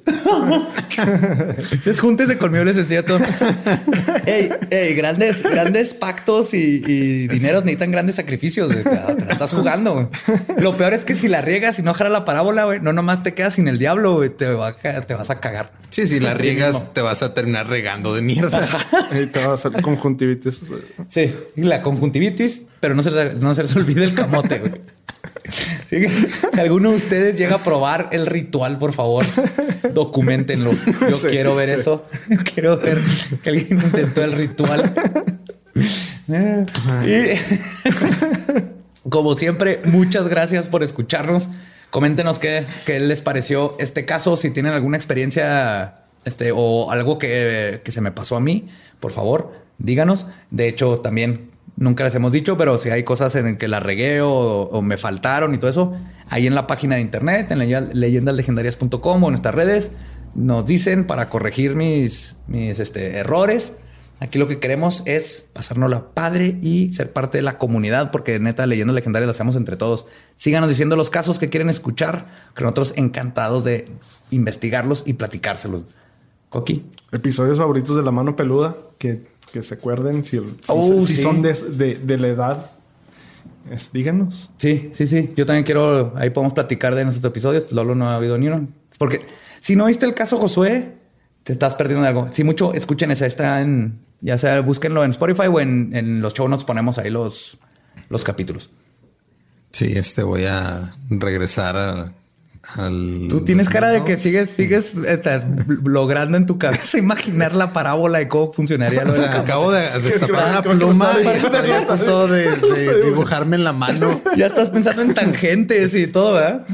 Entonces, júntese conmigo, les decía todo. (laughs) ey, grandes, grandes pactos y, dinero necesitan grandes sacrificios. Te la estás jugando. Lo peor es que si la riegas y no jala la parábola, güey, no nomás te quedas sin el diablo, te, te vas a cagar. Sí, si la riegas, te vas a terminar regando de mierda. (laughs) y te va a hacer conjuntivitis. Sí, la conjuntivitis, pero no se, no se les olvide el camote, (laughs) si alguno de ustedes llega a probar el ritual, por favor, documentenlo. Yo quiero ver eso. (laughs) quiero ver que alguien intentó el ritual. como siempre, muchas gracias por escucharnos. Coméntenos qué, qué, les pareció este caso. Si tienen alguna experiencia este, o algo que, que se me pasó a mí, por favor, díganos. De hecho, también Nunca les hemos dicho, pero si hay cosas en que la regué o, me faltaron y todo eso, ahí en la página de internet, en leyendaslegendarias.com o en nuestras redes, nos dicen para corregir mis, mis este, errores. Aquí lo que queremos es pasarnos la padre y ser parte de la comunidad, porque neta, leyendas legendarias las hacemos entre todos. Síganos diciendo los casos que quieren escuchar, que nosotros encantados de investigarlos y platicárselos. Coqui. Episodios favoritos de la mano peluda que que se acuerden si, oh, son de, la edad. díganos. Sí, sí, sí. Yo también quiero. Ahí podemos platicar de nuestros episodios. Lolo no ha habido ni uno. Porque si no viste el caso Josué, te estás perdiendo de algo. Si mucho, escuchen esa. Está en. Ya sea, búsquenlo en Spotify o en, los show notes ponemos ahí los, los capítulos. Sí, este voy a regresar a Tú tienes cara de que sigues, sigues logrando en tu cabeza imaginar la parábola y cómo funcionaría. O sea, acabo de (laughs) destapar una pluma y estaría a punto de, (laughs) dibujarme en la mano. Ya estás pensando en tangentes y todo, ¿verdad?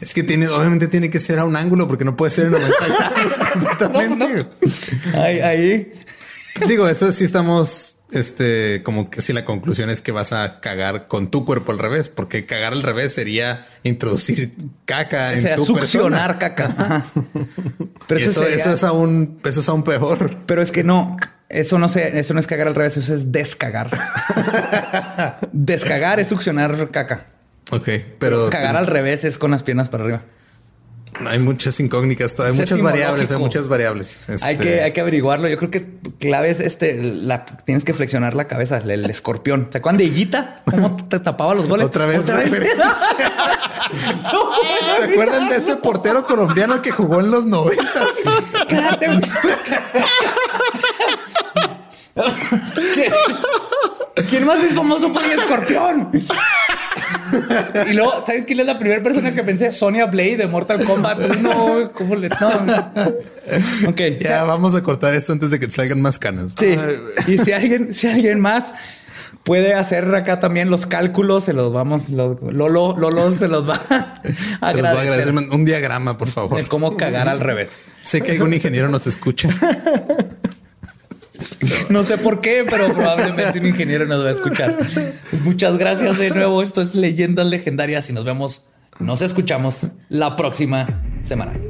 Es que tiene, obviamente tiene que ser a un ángulo porque no puede ser en 90 grados completamente. Ahí, ahí. Digo, eso sí estamos este, como que si la conclusión es que vas a cagar con tu cuerpo al revés, porque cagar al revés sería introducir caca en tu succionar caca. (laughs) Pero eso, eso, es aún, eso es aún peor. Pero es que no, eso no sé, eso no es cagar al revés, eso es descagar. (laughs) descagar es succionar caca. Ok, pero cagar al revés es con las piernas para arriba. Hay muchas incógnitas, hay muchas variables, hay muchas variables. Hay, que, este hay que averiguarlo. Yo creo que clave es este, la, tienes que flexionar la cabeza, el, escorpión. ¿Se acuerdan de Higuita? ¿Cómo te tapaba los goles? Otra vez. ¿Otra vez? (laughs) ¿Se acuerdan de ese portero colombiano que jugó en los noventas? (laughs) (laughs) ¿Quién más es famoso por el escorpión? Y luego, ¿saben quién es la primera persona que pensé? Sonia Blade de Mortal Kombat. No, ¿cómo le.? No. Ok. Ya vamos a cortar esto antes de que salgan más canas. Sí. y si alguien, si alguien más puede hacer acá también los cálculos, se los vamos. Lolo, Lolo se los va (laughs) a agradecer. Un diagrama, por favor. De cómo cagar al revés. Sé que algún ingeniero nos escucha. (laughs) (laughs) No sé por qué, pero probablemente un ingeniero nos va a escuchar. Muchas gracias de nuevo. Esto es Leyendas Legendarias y nos vemos Nos escuchamos la próxima semana.